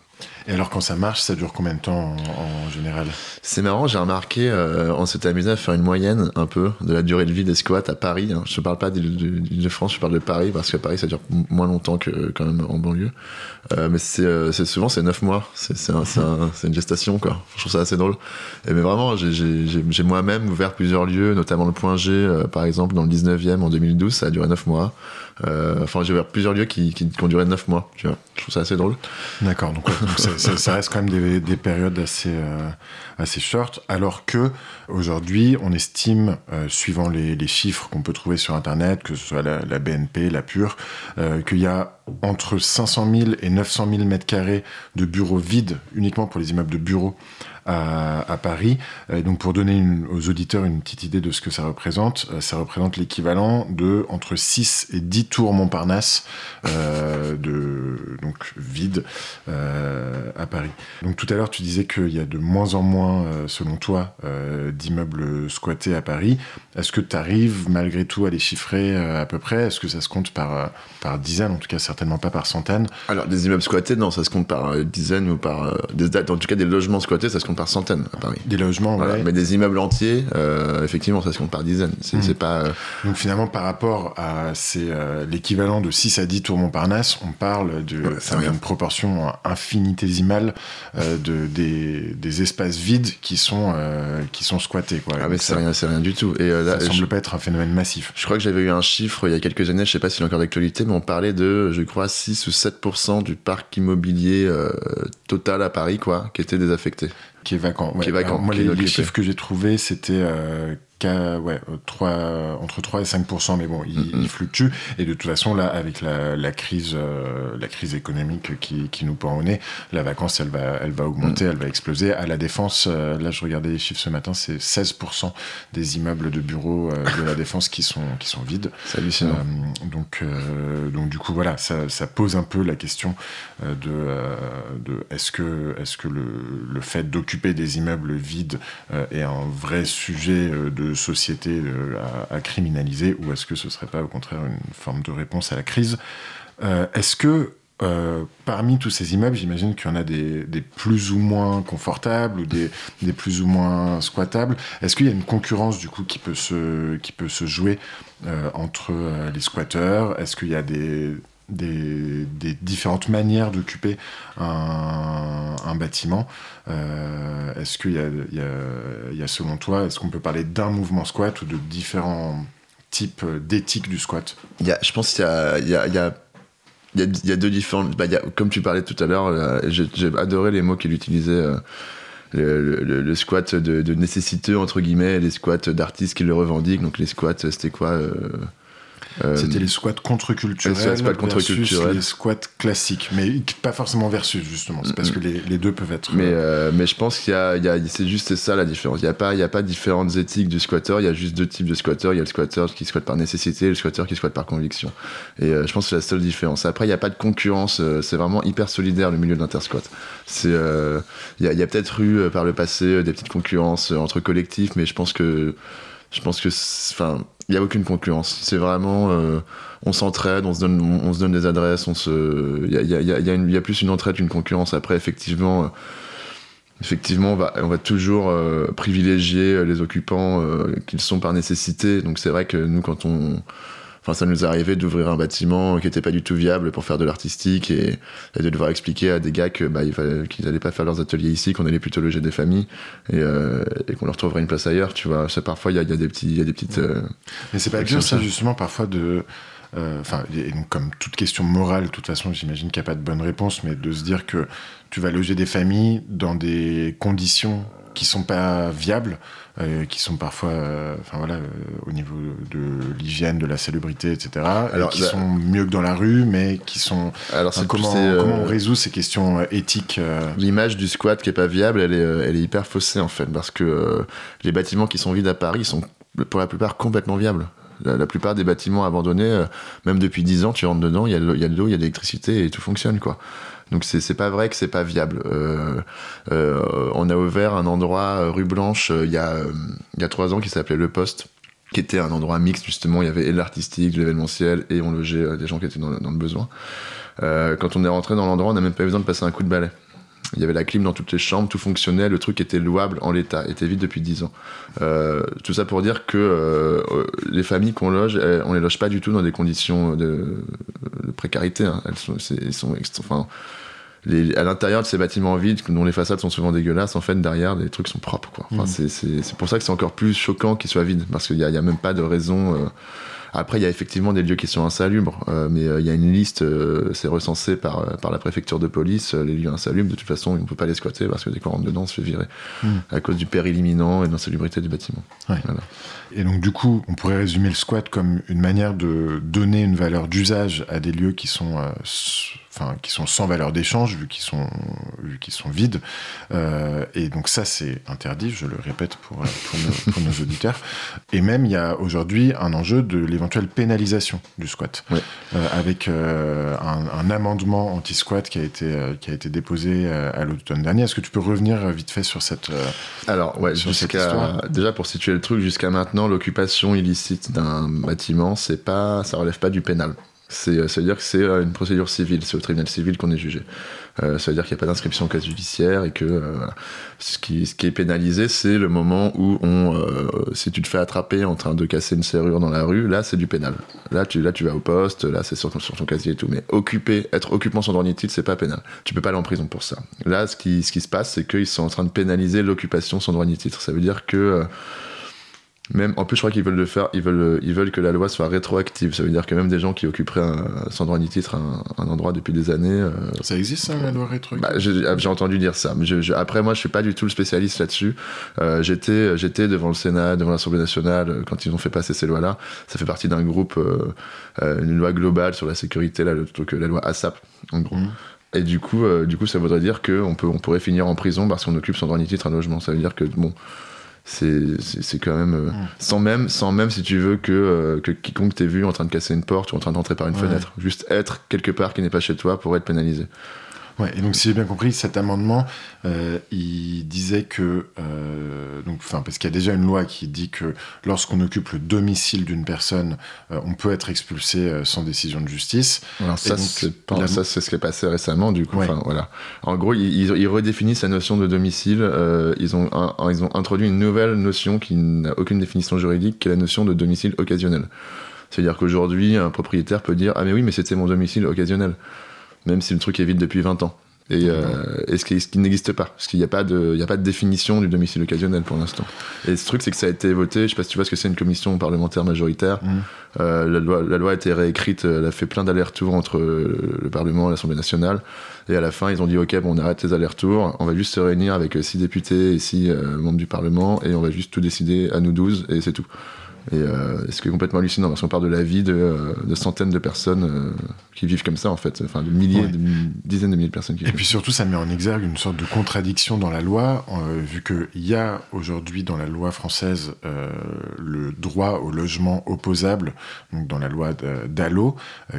Et alors quand ça marche, ça dure combien de temps en, général? C'est marrant, j'ai remarqué, euh, on s'était amusé à faire une moyenne un peu de la durée de vie des squats à Paris. hein. Je parle pas d'Île-de-France, je parle de Paris parce qu'à Paris ça dure moins longtemps que quand même en banlieue. Euh, mais euh, c'est- souvent c'est 9 mois, c'est c'est un- c'est un- c'est une gestation quoi. Je trouve ça assez drôle. Mais vraiment, j'ai- moi-même ouvert plusieurs lieux, notamment le Point G par exemple dans le 19e en 2012, ça a duré 9 mois. Euh, enfin, j'ai ouvert plusieurs lieux qui, qui, ont duré 9 mois. Je trouve ça assez drôle. D'accord, donc, ça, reste quand même des, des périodes assez, euh, assez short, alors que aujourd'hui, on estime, euh, suivant les, chiffres qu'on peut trouver sur Internet, que ce soit la, la BNP, la Pure, qu'il y a entre 500 000 et 900 000 mètres carrés de bureaux vides, uniquement pour les immeubles de bureaux à, Paris. Euh, donc pour donner aux auditeurs une petite idée de ce que ça représente, euh, ça représente l'équivalent de entre 6 et 10 tours Montparnasse euh, de donc vide à Paris. Donc tout à l'heure tu disais qu'il y a de moins en moins, selon toi, d'immeubles squattés à Paris. Est-ce que tu arrives malgré tout à les chiffrer à peu près? Est-ce que ça se compte par, par dizaines, en tout cas certainement pas par centaines Alors, des immeubles squattés, non, ça se compte par dizaines ou par. des, en tout cas, des logements squattés, ça se compte par centaines à Paris. Des logements, Voilà. ouais. Mais des immeubles entiers, euh, effectivement, ça se compte par dizaines. C'est Mm. c'est pas. euh, Donc finalement, par rapport à ces, euh, l'équivalent de 6 à 10 tours Montparnasse, on parle de Ouais, c'est proportion infinitésimale de, des, des espaces vides qui sont, qui sont squattés. Quoi. ah, mais c'est rien, c'est rien du tout. Et là, ça je, semble pas être un phénomène massif. je crois que j'avais eu un chiffre il y a quelques années, je sais pas s'il est encore d'actualité, mais on parlait de, je crois, 6 ou 7% du parc immobilier euh, total à Paris, quoi, qui était désaffecté. Qui est vacant. ouais. Qui est vacant, Alors, moi, qui est les, les chiffres que j'ai trouvés, c'était euh, ouais, 3, entre 3 et 5%, mais bon, il, il fluctue. Et de toute façon, là, avec la, la crise, euh, la crise économique qui, qui nous pend au nez, la vacance, elle va, elle va augmenter, Mhm. elle va exploser. À la défense, euh, là, je regardais les chiffres ce matin, c'est 16% des immeubles de bureaux euh, de la défense qui sont, qui sont vides. C'est hallucinant. Euh, donc, euh, donc du coup, voilà, ça, ça pose un peu la question euh, de, euh, de est-ce que, est-ce que le, le fait d'occuper des immeubles vides euh, est un vrai sujet euh, société euh, à, criminaliser ou est-ce que ce serait pas au contraire une forme de réponse à la crise Euh, Est-ce que euh, parmi tous ces immeubles, j'imagine qu'il y en a des, plus ou moins confortables ou des, plus ou moins squattables. Est-ce qu'il y a une concurrence du coup qui peut se, qui peut se jouer entre les squatteurs? Est-ce qu'il y a des, des, différentes manières d'occuper un, bâtiment Euh, Est-ce qu'il y a, selon toi, est-ce qu'on peut parler d'un mouvement squat ou de différents types d'éthique du squat? Il y a, je pense qu'il y a, il y a, il y a deux différentes. Bah, comme tu parlais tout à l'heure, euh, j'ai adoré les mots qu'il utilisait. euh, le, squat de, de nécessiteux, entre guillemets, et les squats d'artistes qui le revendiquent. Donc les squats, c'était quoi C'était les squats contre-culturels les squats versus les squats classiques, mais pas forcément versus justement. C'est parce que les, les deux peuvent être. Mais, euh, euh, mais je pense qu'il y a, a- c'est juste ça la différence. Il n'y a, pas- il y a pas différentes éthiques du squatter, il y a juste deux types de squatteurs. Il y a le squatter qui squatte par nécessité et le squatter qui squatte par conviction. Et euh, je pense que c'est la seule différence. Après, il n'y a pas de concurrence, euh, c'est vraiment hyper solidaire le milieu de l'intersquat. C'est, euh, Il y a, a peut-être eu euh, par le passé euh, des petites concurrences euh, entre collectifs, mais je pense que. Je pense que. Enfin, il n'y a aucune concurrence. C'est vraiment. euh, on s'entraide, on se donne, on, se donne des adresses, on se, il y a, y a- y y a plus une entraide qu'une concurrence. Après, effectivement, euh, effectivement, on va, on va toujours euh, privilégier euh, les occupants euh, qu'ils sont par nécessité. Donc c'est vrai que nous, quand on, enfin, ça nous est arrivé d'ouvrir un bâtiment qui était pas du tout viable pour faire de l'artistique et, et de devoir expliquer à des gars que bah, qu'ils allaient pas faire leurs ateliers ici, qu'on allait plutôt loger des familles et, euh, et qu'on leur trouverait une place ailleurs. Tu vois, c'est parfois il y a, il y a des petits, il y a des petites. euh, Mais c'est pas dur, ça, ça. justement, parfois de. euh, Enfin, donc, comme toute question morale, de toute façon, j'imagine qu'il n'y a pas de bonne réponse, mais de se dire que tu vas loger des familles dans des conditions qui sont pas viables, euh, qui sont parfois, euh, enfin voilà, euh, au niveau de l'hygiène, de la salubrité, etc. Alors, et qui bah- sont mieux que dans la rue, mais qui sont. Alors Enfin, comment, comment on résout ces questions éthiques L'image du squat qui est pas viable, elle est, elle est hyper faussée en fait, parce que les bâtiments qui sont vides à Paris sont pour la plupart complètement viables. La, la plupart des bâtiments abandonnés, euh, même depuis 10 ans, tu rentres dedans, il y a de l'eau, il y a de l'électricité et tout fonctionne quoi. Donc c'est pas vrai que c'est pas viable. Euh, euh, on a ouvert un endroit euh, rue Blanche il y a il y a trois ans qui s'appelait le Poste qui était un endroit mixte justement, il y avait de l'artistique, de l'événementiel et on logeait des gens qui étaient dans, le- besoin. Quand on est rentré dans l'endroit, on n'a même pas eu besoin de passer un coup de balai. Il y avait la clim dans toutes les chambres, tout fonctionnait, le truc était louable en l'état, était vide depuis 10 ans. Euh, tout ça pour dire que euh, euh, les familles qu'on loge, elles- on les loge pas du tout dans des conditions de, de précarité. hein. Elles sont, elles sont enfin, les- à l'intérieur de ces bâtiments vides, dont les façades sont souvent dégueulasses, en fait, derrière, les trucs sont propres. Quoi. Enfin, Mhm. c'est, c'est- c'est pour ça que c'est encore plus choquant qu'ils soient vides, parce qu'il n'y a, a même pas de raison. euh, Après, il y a effectivement des lieux qui sont insalubres, euh, mais euh, il y a une liste, euh, c'est recensé par, par la préfecture de police, les lieux insalubres. De toute façon, on ne peut pas les squatter parce que dès qu'on rentre dedans, on se fait virer Mm. à cause du péril imminent et de l'insalubrité du bâtiment. Ouais. Voilà. Et donc, du coup, on pourrait résumer le squat comme une manière de donner une valeur d'usage à des lieux qui sont, enfin, qui sont sans valeur d'échange, vu qu'ils sont, vu qu'ils sont vides. Euh, et donc, ça, c'est interdit, je le répète pour, euh, pour, nos, pour nos auditeurs. Et même, il y a aujourd'hui un enjeu de l'éventuelle pénalisation du squat. Euh, avec euh, un, un amendement anti-squat qui, a été, qui a été déposé à l'automne dernier. Est-ce que tu peux revenir vite fait sur cette. Alors, ouais, Sur cette histoire? déjà pour situer le truc, jusqu'à maintenant, l'occupation illicite d'un bâtiment, c'est pas, ça relève pas du pénal. C'est, ça veut dire que c'est euh, une procédure civile, c'est au tribunal civil qu'on est jugé. Euh, ça veut dire qu'il n'y a pas d'inscription au casier judiciaire et que euh, ce, qui, ce qui est pénalisé, c'est le moment où on, euh, si tu te fais attraper en train de casser une serrure dans la rue, là c'est du pénal. Là tu, là tu vas au poste, là c'est sur ton, sur ton casier et tout. Mais occuper, être occupant sans droit ni titre, c'est pas pénal. Tu peux pas aller en prison pour ça. Là, ce qui, ce qui se passe, c'est qu'ils sont en train de pénaliser l'occupation sans droit ni titre. Ça veut dire que euh, même, en plus, je crois qu'ils veulent le faire, ils veulent, ils veulent que la loi soit rétroactive. Ça veut dire que même des gens qui occuperaient un, sans droit ni titre un, un endroit depuis des années. euh, Ça existe, ça, la loi rétroactive bah, j'ai j'ai entendu dire ça. Mais je- je- après, moi, je suis pas du tout le spécialiste là-dessus. Euh, J'étais, j'étais devant le Sénat, devant l'Assemblée nationale euh, quand ils ont fait passer ces lois-là. Ça fait partie d'un groupe, euh, une loi globale sur la sécurité, là, le, euh, la loi ASAP, en gros. Mhm. Et du coup, du coup, ça voudrait dire qu'on on pourrait finir en prison parce qu'on occupe sans droit ni titre un logement. Ça veut dire que bon. C'est quand même. euh, sans, même, sans même, si tu veux, que, euh, que quiconque t'ait vu en train de casser une porte ou en train d'entrer par une Ouais. fenêtre. Juste être quelque part qui n'est pas chez toi pour être pénalisé. Ouais, et donc si j'ai bien compris, cet amendement, euh, il disait que, euh, donc, enfin, parce qu'il y a déjà une loi qui dit que lorsqu'on occupe le domicile d'une personne, euh, on peut être expulsé euh, sans décision de justice. Alors ça, c'est la- ce qui est passé récemment, du coup. Ouais. Voilà. En gros, ils, ils- redéfinissent la notion de domicile. ils, ont un- un- ils ont introduit une nouvelle notion qui n'a aucune définition juridique, qui est la notion de domicile occasionnel. C'est-à-dire qu'aujourd'hui, un propriétaire peut dire Ah, mais oui, mais c'était mon domicile occasionnel, même si le truc est vide depuis 20 ans. Et, euh, et ce qui, n'existe pas, parce qu'il n'y a, pas de- il y a pas de définition du domicile occasionnel pour l'instant. Et ce truc, c'est que ça a été voté, je sais pas si tu vois ce que c'est une commission parlementaire majoritaire. Mhm. Euh, la, loi, la loi a été réécrite, euh, elle a fait plein d'allers-retours entre le Parlement et l'Assemblée nationale. Et à la fin, ils ont dit Ok, bon, on arrête les allers-retours, on va juste se réunir avec six députés et six euh, membres du Parlement, et on va juste tout décider à nous 12, et c'est tout. Et euh, ce qui est complètement hallucinant, parce qu'on parle de la vie de, euh, de centaines de personnes euh, qui vivent comme ça, en fait. Enfin, de milliers, Ouais. de dizaines de milliers de personnes qui Et vivent. puis surtout, ça met en exergue une sorte de contradiction dans la loi, euh, vu qu'il y a aujourd'hui dans la loi française le droit au logement opposable, donc dans la loi d'Allo,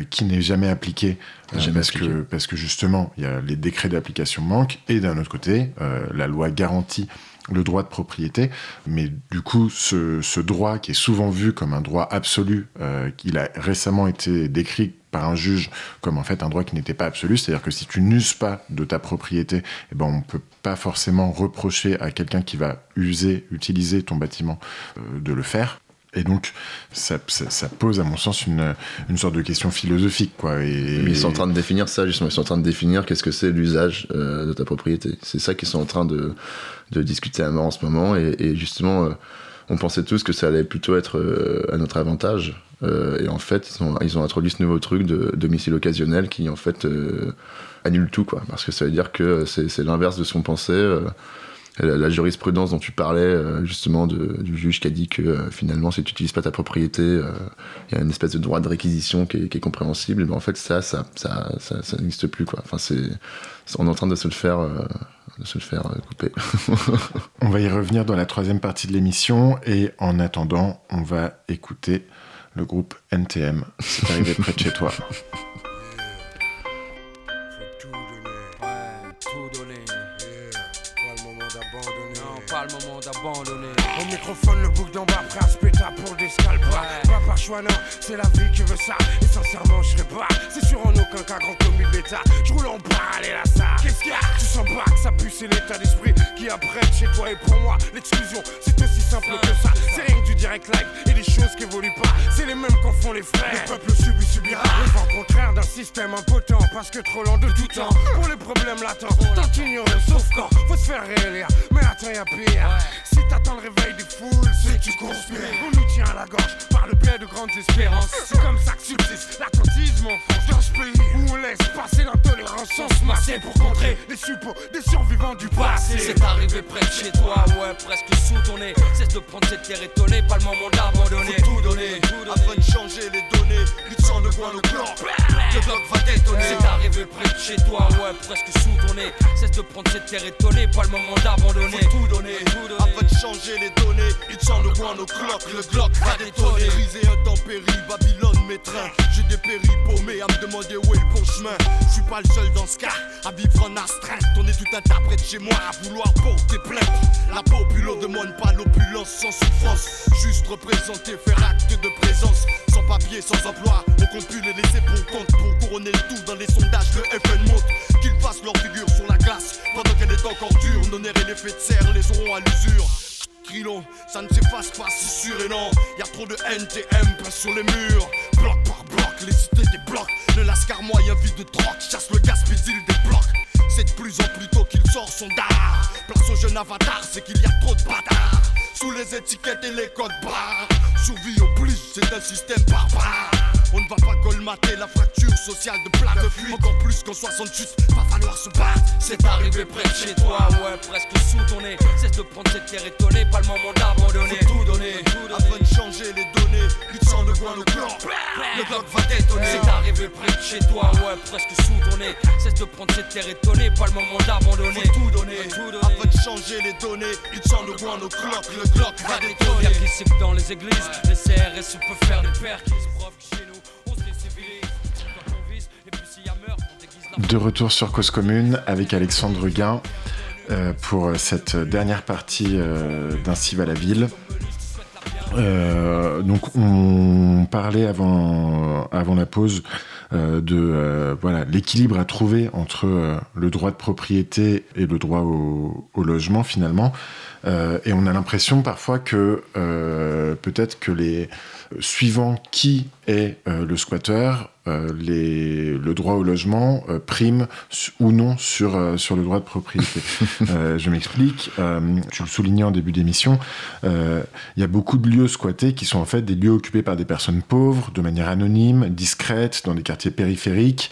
qui n'est jamais appliqué, Jamais parce, appliqué. Que, parce que justement, y a les décrets d'application manquent, et d'un autre côté, la loi garantit le droit de propriété, mais du coup, ce, droit qui est souvent vu comme un droit absolu, euh, qu'il a récemment été décrit par un juge comme en fait un droit qui n'était pas absolu, c'est-à-dire que si tu n'uses pas de ta propriété, eh ben on peut pas forcément reprocher à quelqu'un qui va user, utiliser ton bâtiment euh, de le faire. Et donc, ça, ça- pose, à mon sens, une, une sorte de question philosophique, quoi. Et, ils sont en train de définir ça, justement. Ils sont en train de définir qu'est-ce que c'est l'usage euh, de ta propriété. C'est ça qu'ils sont en train de, de discuter à mort en ce moment. Et, justement, euh, on pensait tous que ça allait plutôt être euh, à notre avantage. Euh, et en fait, ils ont, introduit ce nouveau truc de domicile occasionnel qui, en fait, annule tout, quoi. Parce que ça veut dire que c'est l'inverse de ce qu'on pensait. la, jurisprudence dont tu parlais, justement, du juge qui a dit que finalement, si tu n'utilises pas ta propriété, il y a une espèce de droit de réquisition qui est, qui est compréhensible. Mais en fait, ça, ça, ça, ça, n'existe plus, quoi. Enfin, c'est, on est en train de se le faire, de se le faire euh, couper. On va y revenir dans la troisième partie de l'émission, et en attendant, on va écouter le groupe NTM. C'est arrivé près de chez toi. Pas le moment d'abandonner. Microphone, le bouc d'en bas, se péter pour des scalps. Ouais. Pas par choix, non, c'est la vie qui veut ça. Et sincèrement, je serais pas. C'est sûr en aucun cas grand comme de l'État. Je roule en parallèle à ça. Qu'est-ce qu'il y a? Tu sens pas que ça pue, c'est l'état d'esprit qui apprête chez toi. Et pour moi, l'exclusion, c'est aussi simple que ça. C'est rien que du direct live et des choses qui évoluent pas. C'est les mêmes qu'en font les frères. Le peuple subit, subira. Le vent contraire d'un système impotent. Parce que trop lent de tout temps. Pour les problèmes latents, tant ignoré, sauf quand faut se faire réélire. Mais attends, y'a pire. Si t'attends le réveil des foules, c'est tu conspires. On nous tient à la gorge par le biais de grandes espérances. C'est comme ça que subsiste l'attentisme en France. Dans ce pays où on laisse passer l'intolérance sans se masser pour contrer les suppôts des survivants du passé. C'est arrivé près de chez toi, ouais, presque sous ton nez. Cesse de prendre cette terre étonnée, pas le moment d'abandonner. Faut tout donner afin de changer les données. Lutte sans le coin, le clan. Le bloc va détonner. C'est arrivé près de chez toi, ouais, presque sous ton nez. Cesse de prendre cette terre étonnée, pas le moment d'abandonner. Faut tout donner afin de changer les données. Lutte sans le coin, nos cloques. Le bloc va détonner. Et intempérie, Babylone m'étreint. J'ai dépéri paumé à me demander où est le bon chemin. Je suis pas le seul dans ce cas à vivre en astreinte. On est tout de chez moi à vouloir porter plainte. La populo demande pas l'opulence sans souffrance. Juste représenter, faire acte de présence. Sans papier, sans emploi, on compte plus les laisser pour compte. Pour couronner le tout dans les sondages, le FN monte. Qu'ils fassent leur figure sur la glace pendant qu'elle est encore dure. Nos nerfs et l'effet de serre les auront à l'usure. Ça ne s'efface pas, c'est sûr et non. Y a trop de NTM sur les murs. Bloc par bloc, les cités débloquent. Le lascar moyen vide de drogue, chasse le gaspésil des blocs. C'est de plus en plus tôt qu'il sort son dard. Place au jeune avatar, c'est qu'il y a trop de bâtards. sous les étiquettes et les codes barres. Survie oblige, c'est un système barbare. On ne va pas colmater la fracture sociale de plat de fuite. Encore plus qu'en 68, va falloir se battre. C'est arrivé près de chez toi, ouais, presque sous ton nez. Cesse de prendre cette terre étonnée, pas le moment d'abandonner. Faut tout donner, afin de changer les données. Il te de quoi le. Le bloc va détonner. C'est arrivé près de chez toi, ouais, presque sous ton nez. Cesse de prendre cette terre étonnée, pas le moment d'abandonner. Faut tout donner, afin de changer les données. Il te de quoi nos cloques. Le bloc va détonner. Y'a qui dans les églises, les CRS peuvent faire des De retour sur Cause Commune avec Alexandre Guin euh, pour cette dernière partie euh, va la ville. Euh, donc on parlait avant, la pause de voilà l'équilibre à trouver entre le droit de propriété et le droit au logement finalement. et on a l'impression parfois que peut-être que les suivant qui est le squatter, euh, les, le droit au logement euh, prime ou non sur, euh, sur le droit de propriété. je m'explique. tu le soulignais en début d'émission. Il y a beaucoup de lieux squattés qui sont en fait des lieux occupés par des personnes pauvres, de manière anonyme, discrète, dans des quartiers périphériques,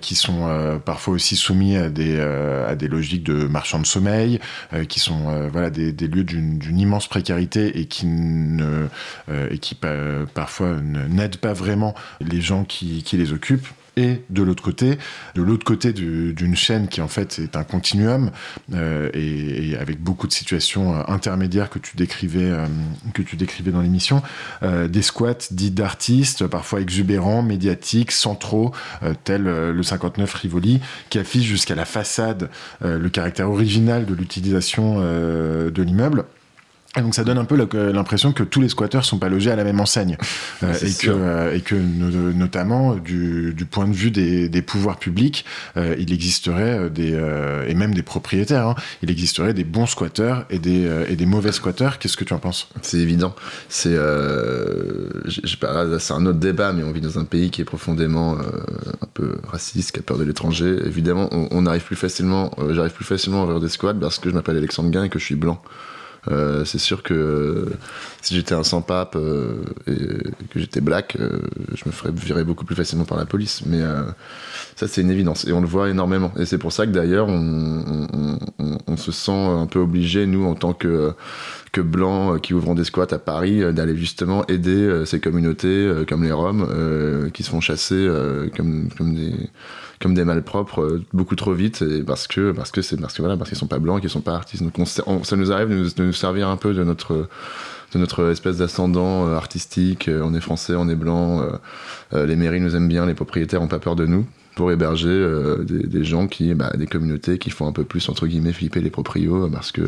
qui sont parfois aussi soumis à des, à des logiques de marchands de sommeil, qui sont voilà, des, des lieux d'une immense précarité et qui, ne, et qui parfois n'aident pas vraiment les gens qui qui, les occupent et de l'autre côté, de l'autre côté d'une chaîne qui en fait est un continuum euh, et, avec beaucoup de situations euh, intermédiaires que tu décrivais, euh, que tu décrivais dans l'émission, des squats dits d'artistes, parfois exubérants, médiatiques, centraux, tels le 59 Rivoli, qui affichent jusqu'à la façade le caractère original de l'utilisation de l'immeuble et donc ça donne un peu l'impression que tous les squatteurs sont pas logés à la même enseigne euh, et, que, euh, et, que, notamment du, du, point de vue des, des pouvoirs publics, euh, il existerait des et même des propriétaires, hein, il existerait des bons squatteurs et des, et des mauvais squatteurs. Qu'est-ce que tu en penses? C'est évident. C'est c'est un autre débat, mais on vit dans un pays qui est profondément un peu raciste, qui a peur de l'étranger. Évidemment, on, on, arrive plus facilement, j'arrive plus facilement à ouvrir des squats parce que je m'appelle Alexandre Gain et que je suis blanc. Euh, c'est sûr que si j'étais un sans-pape euh, et que j'étais black, euh, je me ferais virer beaucoup plus facilement par la police. Mais ça, c'est une évidence. Et on le voit énormément. Et c'est pour ça que d'ailleurs, on, se sent un peu obligé, nous, en tant que, que blancs qui ouvrons des squats à Paris, d'aller justement aider ces communautés, comme les Roms, qui se font chasser comme des comme des malpropres euh, beaucoup trop vite parce que parce que c'est parce que voilà parce qu'ils sont pas blancs qu'ils sont pas artistes. Donc ça nous arrive de nous, servir un peu de notre de notre espèce d'ascendant euh, artistique euh, on est français on est blanc les mairies nous aiment bien les propriétaires ont pas peur de nous pour héberger des, gens qui bah, des communautés qui font un peu plus entre guillemets flipper les proprios parce que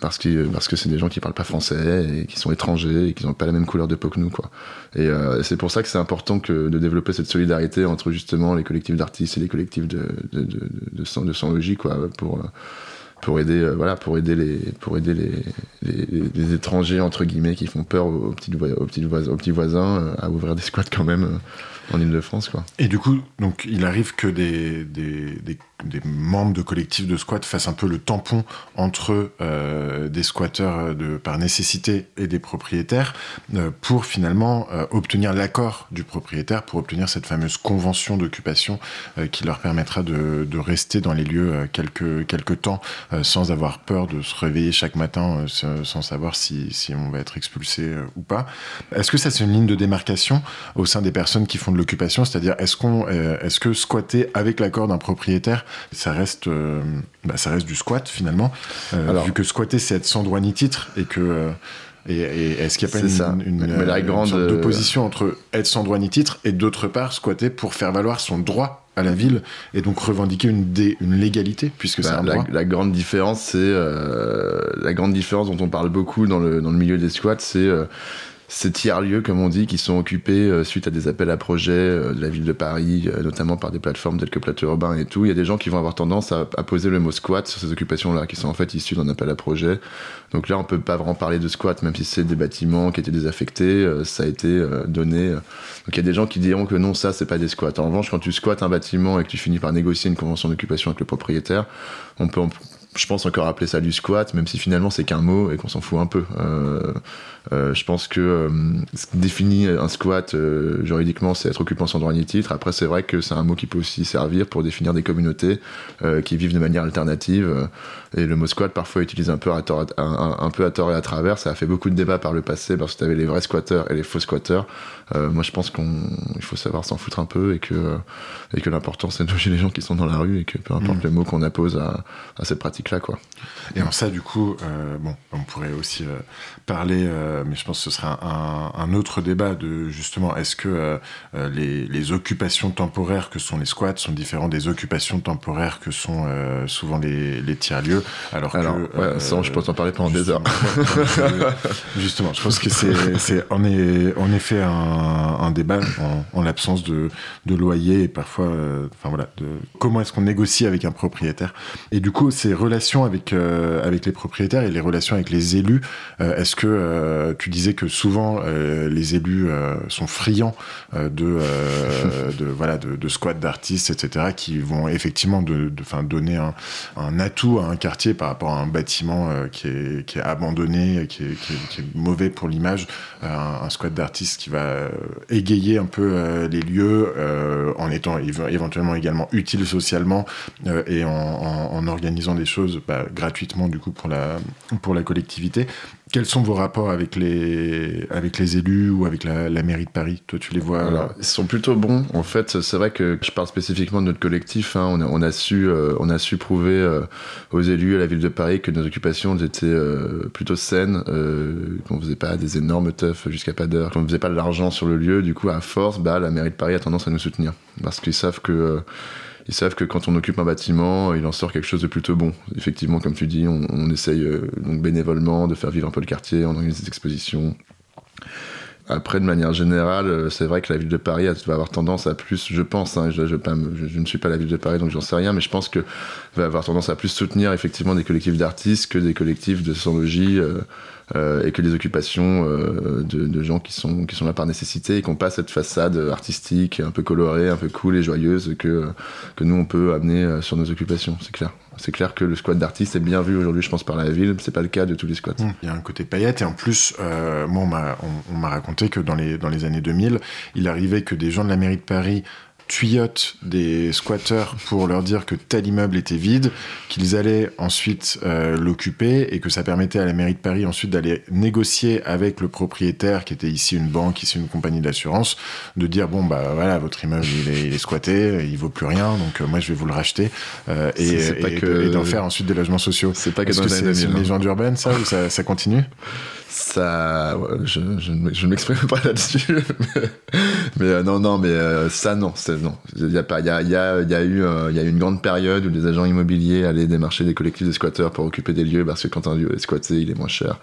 parce que parce que c'est des gens qui parlent pas français et qui sont étrangers et qui n'ont pas la même couleur de peau que nous quoi. Et euh, c'est pour ça que c'est important que de développer cette solidarité entre justement les collectifs d'artistes et les collectifs de de, de, de, sans, de sans logis quoi pour pour aider euh, voilà pour aider les pour aider les, les, étrangers entre guillemets qui font peur aux petits aux petits voisins, aux petits voisins euh, à ouvrir des squats quand même en Ile-de-France quoi. Et du coup donc il arrive que des, des, des membres de collectifs de squat fassent un peu le tampon entre euh, des squatteurs de, par nécessité et des propriétaires euh, pour finalement euh, obtenir l'accord du propriétaire, pour obtenir cette fameuse convention d'occupation euh, qui leur permettra de, de, rester dans les lieux euh, quelques, quelques temps euh, sans avoir peur de se réveiller chaque matin sans savoir si, si, on va être expulsé ou pas. Est-ce que ça c'est une ligne de démarcation au sein des personnes qui font de l'occupation, c'est-à-dire est-ce qu'on, est-ce que squatter avec l'accord d'un propriétaire ça reste, euh, bah, ça reste du squat finalement? Euh, Alors, vu que squatter, c'est être sans droit ni titre et que. Euh, et, et est-ce qu'il n'y a pas une, ça. une, la grande une opposition entre être sans droit ni titre et d'autre part squatter pour faire valoir son droit à la ville et donc revendiquer une, dé, une légalité puisque bah, c'est un la, droit. La grande différence, c'est euh, la grande différence dont on parle beaucoup dans le, dans le milieu des squats, c'est euh, ces tiers-lieux, comme on dit, qui sont occupés euh, suite à des appels à projets euh, de la ville de Paris, euh, notamment par des plateformes telles que Plateau Urbain et tout. Il y a des gens qui vont avoir tendance à, poser le mot squat sur ces occupations-là, qui sont en fait issues d'un appel à projet. Donc là, on peut pas vraiment parler de squat, même si c'est des bâtiments qui étaient désaffectés, ça a été donné. Donc il y a des gens qui diront que non, ça, c'est pas des squats. En revanche, quand tu squattes un bâtiment et que tu finis par négocier une convention d'occupation avec le propriétaire, on peut je pense encore appeler ça du squat, même si finalement c'est qu'un mot et qu'on s'en fout un peu. Euh, je pense que euh, ce qui définit un squat euh, juridiquement, c'est être occupant sans droit ni titre. Après, c'est vrai que c'est un mot qui peut aussi servir pour définir des communautés qui vivent de manière alternative. Et le mot squat, parfois, est utilisé un peu, à tort, un, un peu à tort et à travers. Ça a fait beaucoup de débats par le passé parce que tu avais les vrais squatteurs et les faux squatteurs. Moi, je pense qu'il faut savoir s'en foutre un peu et que, et que l'important, c'est de loger les gens qui sont dans la rue et que peu importe Mm. les mots qu'on appose à, à cette pratique-là, quoi. Et en ça, du coup, bon, on pourrait aussi parler, euh, mais je pense que ce serait un, un autre débat de justement, est-ce que euh, euh, les, les occupations temporaires que sont les squats sont différentes des occupations temporaires que sont euh, souvent les, les tiers-lieux Alors, Alors, que, ouais, ça, je peux t'en parler pendant des heures. justement, je- pense que c'est, en, est, en effet un, un débat en, en l'absence de, de loyer et parfois, enfin voilà, de comment est-ce qu'on négocie avec un propriétaire. Et du coup, ces relations avec, avec les propriétaires et les relations avec les élus, est-ce que euh, tu disais que souvent euh, les élus euh, sont friands de, de, voilà, de, de squats d'artistes, etc., qui vont effectivement de, de, fin, donner un, un atout à un quartier par rapport à un bâtiment qui, est, qui est abandonné, qui est, qui est- qui est mauvais pour l'image, un, un squat d'artistes qui va égayer un peu les lieux en étant éve- éventuellement également utile socialement et en, en- en organisant des choses bah, gratuitement du coup pour la, pour la collectivité. Quels sont vos rapports avec les, avec les élus ou avec la, la mairie de Paris? Toi, tu les vois Alors, ils sont plutôt bons. En fait, c'est vrai que je parle spécifiquement de notre collectif. hein. On, a, on, a su, euh, on a su prouver euh, aux élus à la ville de Paris que nos occupations étaient euh, plutôt saines, euh, qu'on faisait pas des énormes teufs jusqu'à pas d'heure, qu'on faisait pas de l'argent sur le lieu. Du coup, à force, bah, la mairie de Paris a tendance à nous soutenir parce qu'ils savent que euh, ils savent que quand on occupe un bâtiment, il en sort quelque chose de plutôt bon. Effectivement, comme tu dis, on, essaye euh, donc bénévolement de faire vivre un peu le quartier, on organise des expositions. Après, de manière générale, euh, c'est vrai que la ville de Paris va avoir tendance à plus, je pense, hein, je, ne suis pas la ville de Paris donc j'en sais rien, mais je pense que va avoir tendance à plus soutenir effectivement des collectifs d'artistes que des collectifs de sans-logis euh, euh, et que des occupations de, gens qui sont, qui sont là par nécessité et qui n'ont pas cette façade artistique un peu colorée, un peu cool et joyeuse que, que nous on peut amener sur nos occupations, c'est clair. C'est clair que le squat d'artiste est bien vu aujourd'hui, je pense, par la ville. C'est pas le cas de tous les squats. Il y a un côté paillette et en plus, euh, moi, on m'a on, on m'a raconté que dans les, dans les années 2000, il arrivait que des gens de la mairie de Paris tuyautent des squatteurs pour leur dire que tel immeuble était vide, qu'ils allaient ensuite euh, l'occuper et que ça permettait à la mairie de Paris ensuite d'aller négocier avec le propriétaire, qui était ici une banque, ici une compagnie d'assurance, de dire bon bah voilà votre immeuble il est, il est squatté, il vaut plus rien, donc euh, moi je vais vous le racheter euh, et, que- d'en faire ensuite des logements sociaux. C'est pas que dans que c'est années c'est 2000. une hein. légende urbaine ça ou ça, ça continue? Ça, je, je, ne- je ne m'exprime pas là-dessus. mais euh, non, non, mais euh, ça, non. non. Il y a, pas, y, a, y, a, y, a eu, euh, y a eu une grande période où les agents immobiliers allaient démarcher des collectifs de squatteurs pour occuper des lieux parce que quand un lieu est squatté, il est moins cher,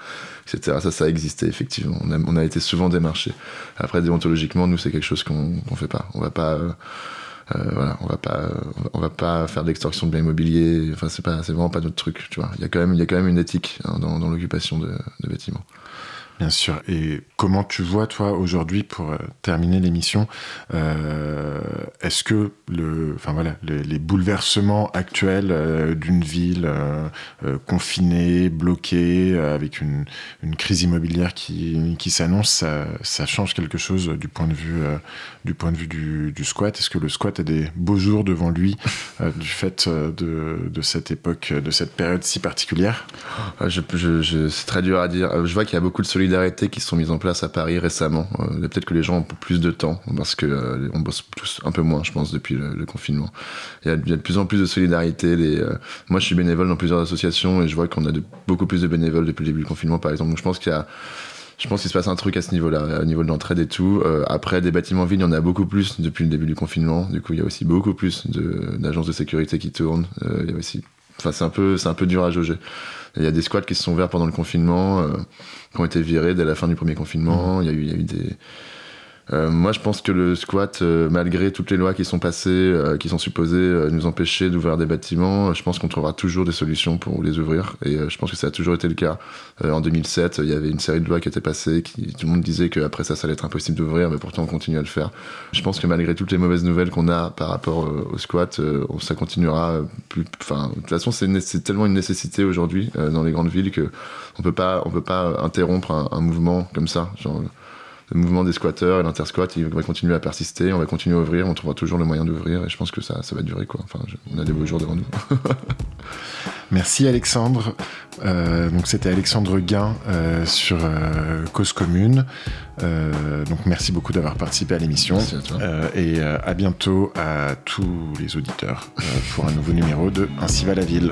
etc. Ça, ça a existé, effectivement. On a, été souvent démarchés. Après, déontologiquement, nous, c'est quelque chose qu'on qu'on fait pas. On va pas. Euh, voilà, on va pas, on va pas faire de l'extorsion de biens immobiliers. Enfin, c'est pas, c'est vraiment pas notre truc, tu vois. Il y a quand même, il y a quand même une éthique hein, dans, l'occupation de bâtiments. Bien sûr. Et comment tu vois, toi, aujourd'hui, pour euh, terminer l'émission, euh, est-ce que le, enfin voilà, le- les bouleversements actuels euh, d'une ville confinée, bloquée, avec une, une crise immobilière qui, qui s'annonce, ça, ça change quelque chose du point de vue, du point de vue du, squat? Est-ce que le squat a des beaux jours devant lui du fait de, de cette époque, de cette période si particulière? Ah, c'est très dur à dire. Je vois qu'il y a beaucoup de solidarité qui se sont mises en place à Paris récemment. Euh, Peut-être que les gens ont plus de temps parce que euh, on bosse tous un peu moins, je pense, depuis le, confinement. Il y, a, de plus en plus de solidarité. Euh, moi, je suis bénévole dans plusieurs associations et je vois qu'on a beaucoup plus de bénévoles depuis le début du confinement, par exemple. Je pense qu'il se passe un truc à ce niveau-là, au niveau de l'entraide et tout. Après, des bâtiments vides, il y en a beaucoup plus depuis le début du confinement. Du coup, il y a aussi beaucoup plus d'agences de, sécurité qui tournent. Il y a aussi, enfin, c'est un peu, c'est un peu dur à jauger. Il y a des squats qui se sont ouverts pendant le confinement, euh, qui ont été virés dès la fin du premier confinement. Il y a eu, il y a eu des, Euh, moi, je pense que le squat, euh, malgré toutes les lois qui sont passées, euh, qui sont supposées euh, nous empêcher d'ouvrir des bâtiments, euh, je pense qu'on trouvera toujours des solutions pour les ouvrir. Et je pense que ça a toujours été le cas. En 2007, il y avait une série de lois qui étaient passées, qui tout le monde disait qu'après ça, ça allait être impossible d'ouvrir, mais pourtant on continue à le faire. Je pense que malgré toutes les mauvaises nouvelles qu'on a par rapport au squat, ça continuera. Plus, enfin, de toute façon, c'est tellement une nécessité aujourd'hui dans les grandes villes que on peut pas, on peut pas interrompre un, un mouvement comme ça. Genre, le mouvement des squatteurs et l'intersquat, il va continuer à persister, on va continuer à ouvrir, on trouvera toujours le moyen d'ouvrir et je pense que ça, ça va durer quoi. Enfin, je- on a des beaux jours devant nous. Merci Alexandre. Euh, donc c'était Alexandre Guin euh, sur euh, Cause Commune. Donc merci beaucoup d'avoir participé à l'émission Merci à toi. Et à bientôt à tous les auditeurs pour un nouveau numéro de Ainsi va la ville.